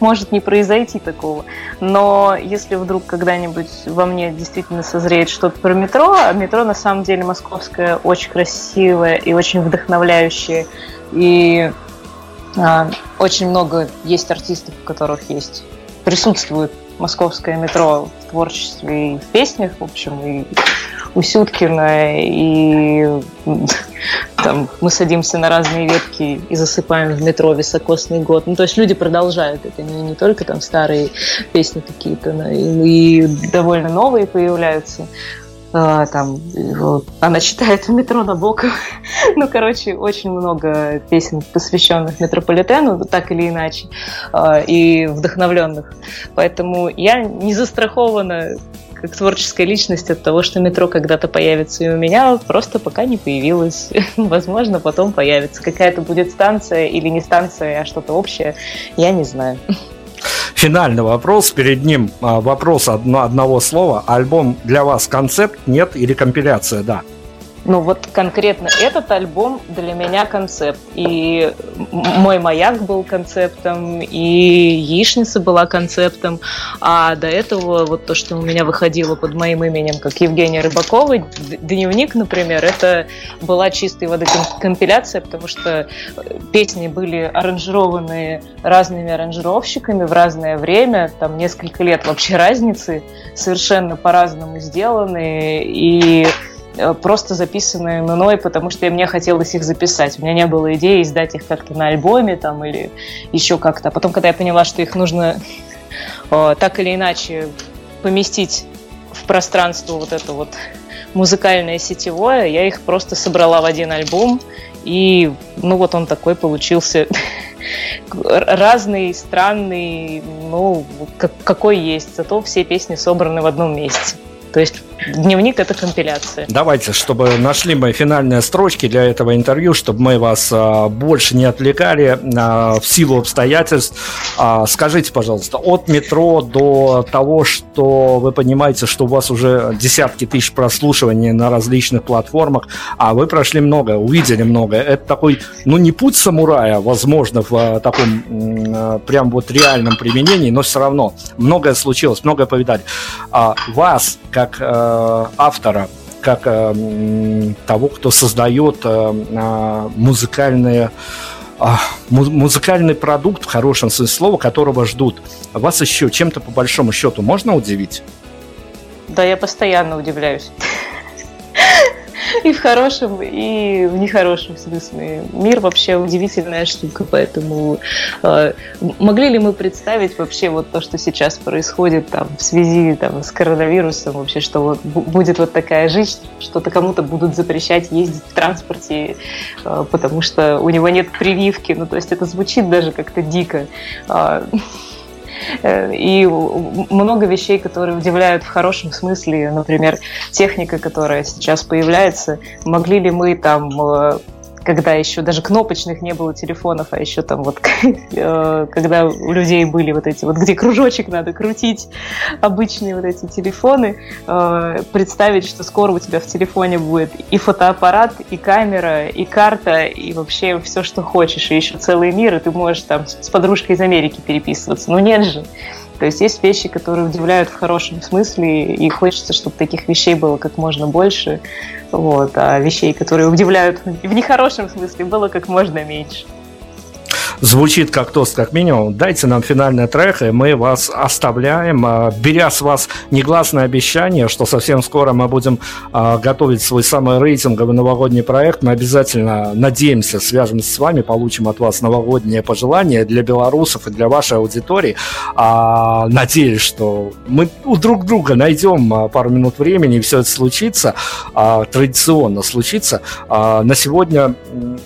может не произойти такого. Но если вдруг когда когда-нибудь во мне действительно созреет что-то про метро. А метро на самом деле московское очень красивое и очень вдохновляющее. И а, очень много есть артистов, у которых есть присутствует московское метро в творчестве и в песнях, в общем, и у Сюткина, и там мы садимся на разные ветки и засыпаем в метро високосный год. Ну, то есть люди продолжают это, не, не только там старые песни какие-то, но и, и довольно новые появляются. А, там, она читает в метро Набокова. ну, короче, очень много песен, посвященных метрополитену, так или иначе, а, и вдохновленных. Поэтому я не застрахована как творческая личность от того, что метро когда-то появится и у меня, просто пока не появилось. Возможно, потом появится. Какая-то будет станция или не станция, а что-то общее, я не знаю. Финальный вопрос. Перед ним а, вопрос одно, одного слова. Альбом для вас концепт, нет или компиляция, да? Ну вот конкретно этот альбом для меня концепт. И мой маяк был концептом, и яичница была концептом. А до этого вот то, что у меня выходило под моим именем, как Евгения Рыбакова, дневник, например, это была чистой воды компиляция, потому что песни были аранжированы разными аранжировщиками в разное время, там несколько лет вообще разницы, совершенно по-разному сделаны, и Э, просто записанные мной, потому что мне хотелось их записать. У меня не было идеи издать их как-то на альбоме там или еще как-то. А потом, когда я поняла, что их нужно э, так или иначе поместить в пространство вот это вот музыкальное сетевое, я их просто собрала в один альбом, и ну вот он такой получился разный, странный, ну, как, какой есть, зато все песни собраны в одном месте. То есть дневник это компиляция. Давайте, чтобы нашли мои финальные строчки для этого интервью, чтобы мы вас а, больше не отвлекали а, в силу обстоятельств. А, скажите, пожалуйста, от метро до того, что вы понимаете, что у вас уже десятки тысяч прослушиваний на различных платформах, а вы прошли много, увидели много. Это такой, ну не путь самурая, возможно, в таком прям вот реальном применении, но все равно многое случилось, многое повидали. Вас, как автора, как э, того, кто создает э, музыкальные музыкальный продукт, в хорошем смысле слова, которого ждут. Вас еще чем-то по большому счету можно удивить? Да, я постоянно удивляюсь. И в хорошем, и в нехорошем смысле. Мир вообще удивительная штука, поэтому э, могли ли мы представить вообще вот то, что сейчас происходит там в связи там, с коронавирусом, вообще, что вот будет вот такая жизнь, что-то кому-то будут запрещать ездить в транспорте, э, потому что у него нет прививки, ну то есть это звучит даже как-то дико. Э, и много вещей, которые удивляют в хорошем смысле. Например, техника, которая сейчас появляется. Могли ли мы там э, когда еще даже кнопочных не было телефонов, а еще там вот, э, когда у людей были вот эти вот, где кружочек надо крутить, обычные вот эти телефоны, э, представить, что скоро у тебя в телефоне будет и фотоаппарат, и камера, и карта, и вообще все, что хочешь, и еще целый мир, и ты можешь там с подружкой из Америки переписываться. Ну нет же. То есть есть вещи, которые удивляют в хорошем смысле, и хочется, чтобы таких вещей было как можно больше, вот, а вещей, которые удивляют в нехорошем смысле, было как можно меньше звучит как тост, как минимум. Дайте нам финальный трек, и мы вас оставляем, а, беря с вас негласное обещание, что совсем скоро мы будем а, готовить свой самый рейтинговый новогодний проект. Мы обязательно, надеемся, свяжемся с вами, получим от вас новогодние пожелания для белорусов и для вашей аудитории. А, надеюсь, что мы у друг друга найдем пару минут времени, и все это случится, традиционно случится. На сегодня,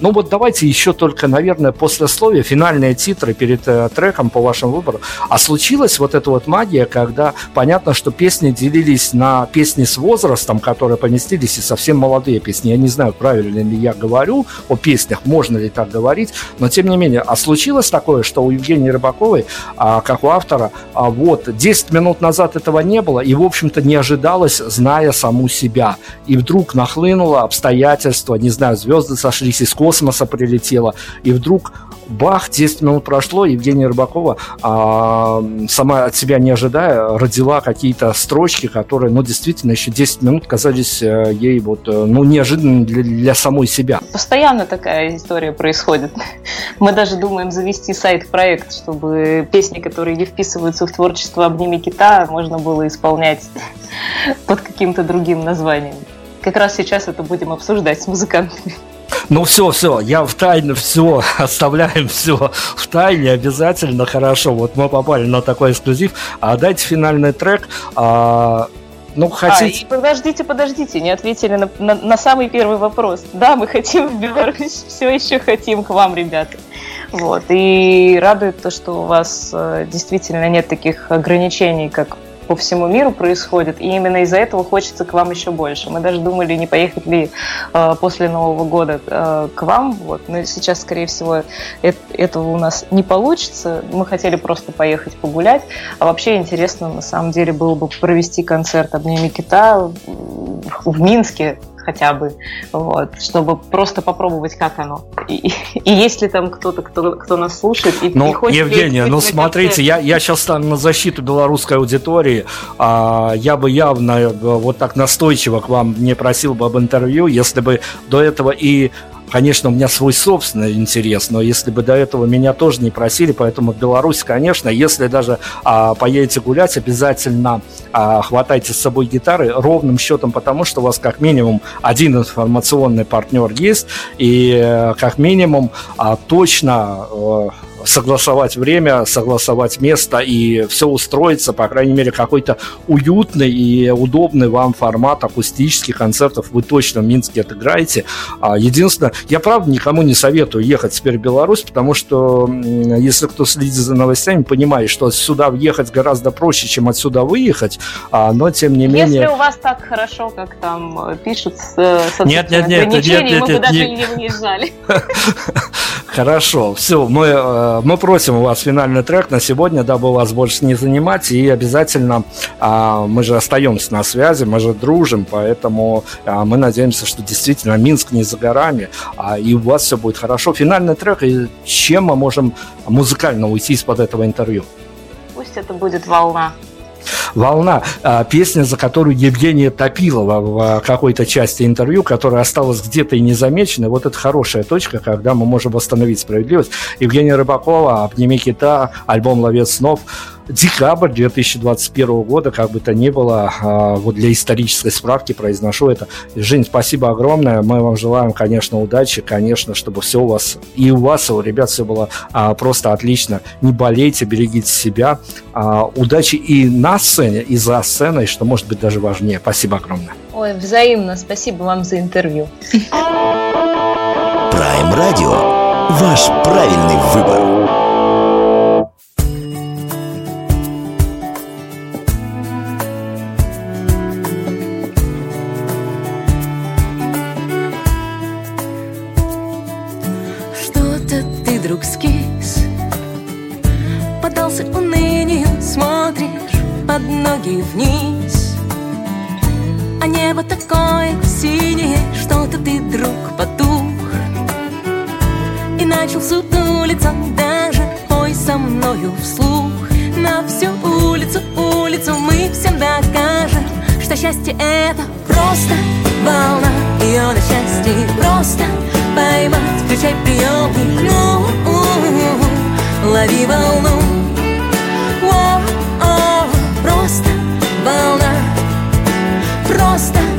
ну вот давайте еще только, наверное, после послесловие финальные титры перед э, треком по вашему выбору. А случилась вот эта вот магия, когда понятно, что песни делились на песни с возрастом, которые поместились, и совсем молодые песни. Я не знаю, правильно ли я говорю о песнях, можно ли так говорить, но тем не менее. А случилось такое, что у Евгении Рыбаковой, а, как у автора, а, вот 10 минут назад этого не было, и, в общем-то, не ожидалось, зная саму себя. И вдруг нахлынуло обстоятельства, не знаю, звезды сошлись, из космоса прилетело, и вдруг бах, 10 минут прошло, Евгения Рыбакова, а, сама от себя не ожидая, родила какие-то строчки, которые, ну, действительно, еще 10 минут казались э, ей вот, э, ну, неожиданными для, для самой себя. Постоянно такая история происходит. Мы даже думаем завести сайт-проект, чтобы песни, которые не вписываются в творчество «Обними кита», можно было исполнять под каким-то другим названием. Как раз сейчас это будем обсуждать с музыкантами. Ну все, все, я в тайне все, оставляем все в тайне обязательно, хорошо. Вот мы попали на такой эксклюзив. А дайте финальный трек. А, ну, хотите... А, подождите, подождите, не ответили на, на, на самый первый вопрос. Да, мы хотим в Беларусь, все еще хотим к вам, ребята. Вот. И радует то, что у вас э, действительно нет таких ограничений, как по всему миру происходит, и именно из-за этого хочется к вам еще больше. Мы даже думали, не поехать ли э, после Нового года э, к вам, вот, но сейчас, скорее всего, это, этого у нас не получится. Мы хотели просто поехать погулять, а вообще интересно, на самом деле, было бы провести концерт «Обними кита» в Минске, хотя бы, вот, чтобы просто попробовать, как оно. И, и есть ли там кто-то, кто, кто нас слушает и, ну, и хочет... Евгения, ну смотрите, я, я сейчас стану на защиту белорусской аудитории. А, я бы явно э, вот так настойчиво к вам не просил бы об интервью, если бы до этого и Конечно, у меня свой собственный интерес, но если бы до этого меня тоже не просили, поэтому в Беларуси, конечно, если даже а, поедете гулять, обязательно а, хватайте с собой гитары ровным счетом, потому что у вас как минимум один информационный партнер есть, и э, как минимум а, точно а, согласовать время, согласовать место и все устроиться, по крайней мере, какой-то уютный и удобный вам формат акустических концертов вы точно в Минске отыграете. А, единственное, я правда никому не советую ехать теперь в Беларусь, потому что если кто следит за новостями, понимает, что сюда въехать гораздо проще, чем отсюда выехать, а, но тем не менее... Если у вас так хорошо, как там э, пишут с, э, с нет, нет, нет, нет, нет, мы нет, бы даже нет. не выезжали. Хорошо, все, мы, э, мы просим у вас финальный трек на сегодня, дабы вас больше не занимать, и обязательно а, мы же остаемся на связи, мы же дружим, поэтому а, мы надеемся, что действительно Минск не за горами, а, и у вас все будет хорошо. Финальный трек, и чем мы можем музыкально уйти из-под этого интервью? Пусть это будет волна. «Волна» а, – песня, за которую Евгения Топилова в какой-то части интервью, которая осталась где-то и незамеченной. Вот это хорошая точка, когда мы можем восстановить справедливость. Евгения Рыбакова «Обними кита», альбом «Ловец снов» декабрь 2021 года, как бы то ни было, а, вот для исторической справки произношу это. Жень, спасибо огромное. Мы вам желаем, конечно, удачи, конечно, чтобы все у вас и у вас, и у ребят все было а, просто отлично. Не болейте, берегите себя. А, удачи и на сцене, и за сценой, что может быть даже важнее. Спасибо огромное. Ой, взаимно. Спасибо вам за интервью. Prime Radio. Ваш правильный выбор. Ноги вниз. А небо такое синее, что-то ты, друг, потух И начал сутулиться, даже пой со мною вслух. На всю улицу, улицу мы всем докажем Что счастье это просто волна. Ее на счастье просто поймать. Включай приемник, ну, лови волну Просто поймать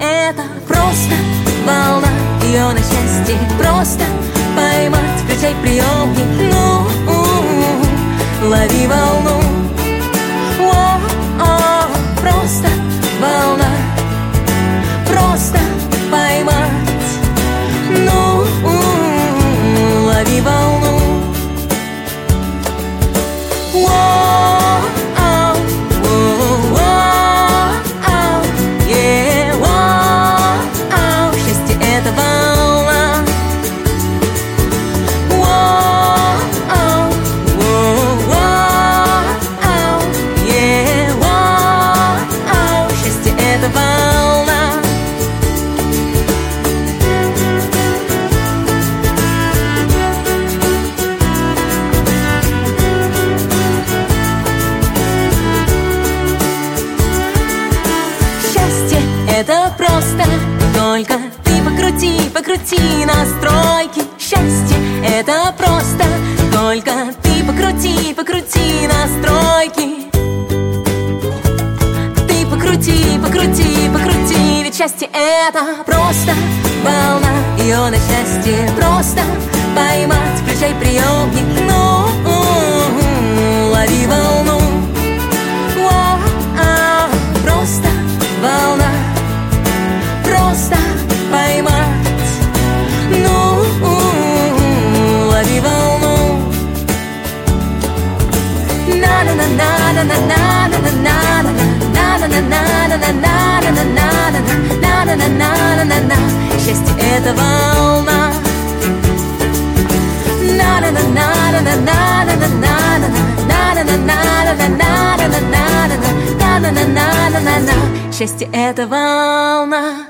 это просто волна Ее на счастье просто поймать Включай приемник, ну, лови волну покрути настройки Счастье это просто. Только ты покрути, покрути настройки. Ты покрути, покрути, покрути. Ведь счастье это просто. Волна Ее на счастье просто. Поймать Включай приемник, ну, Счастье это волна Счастье это волна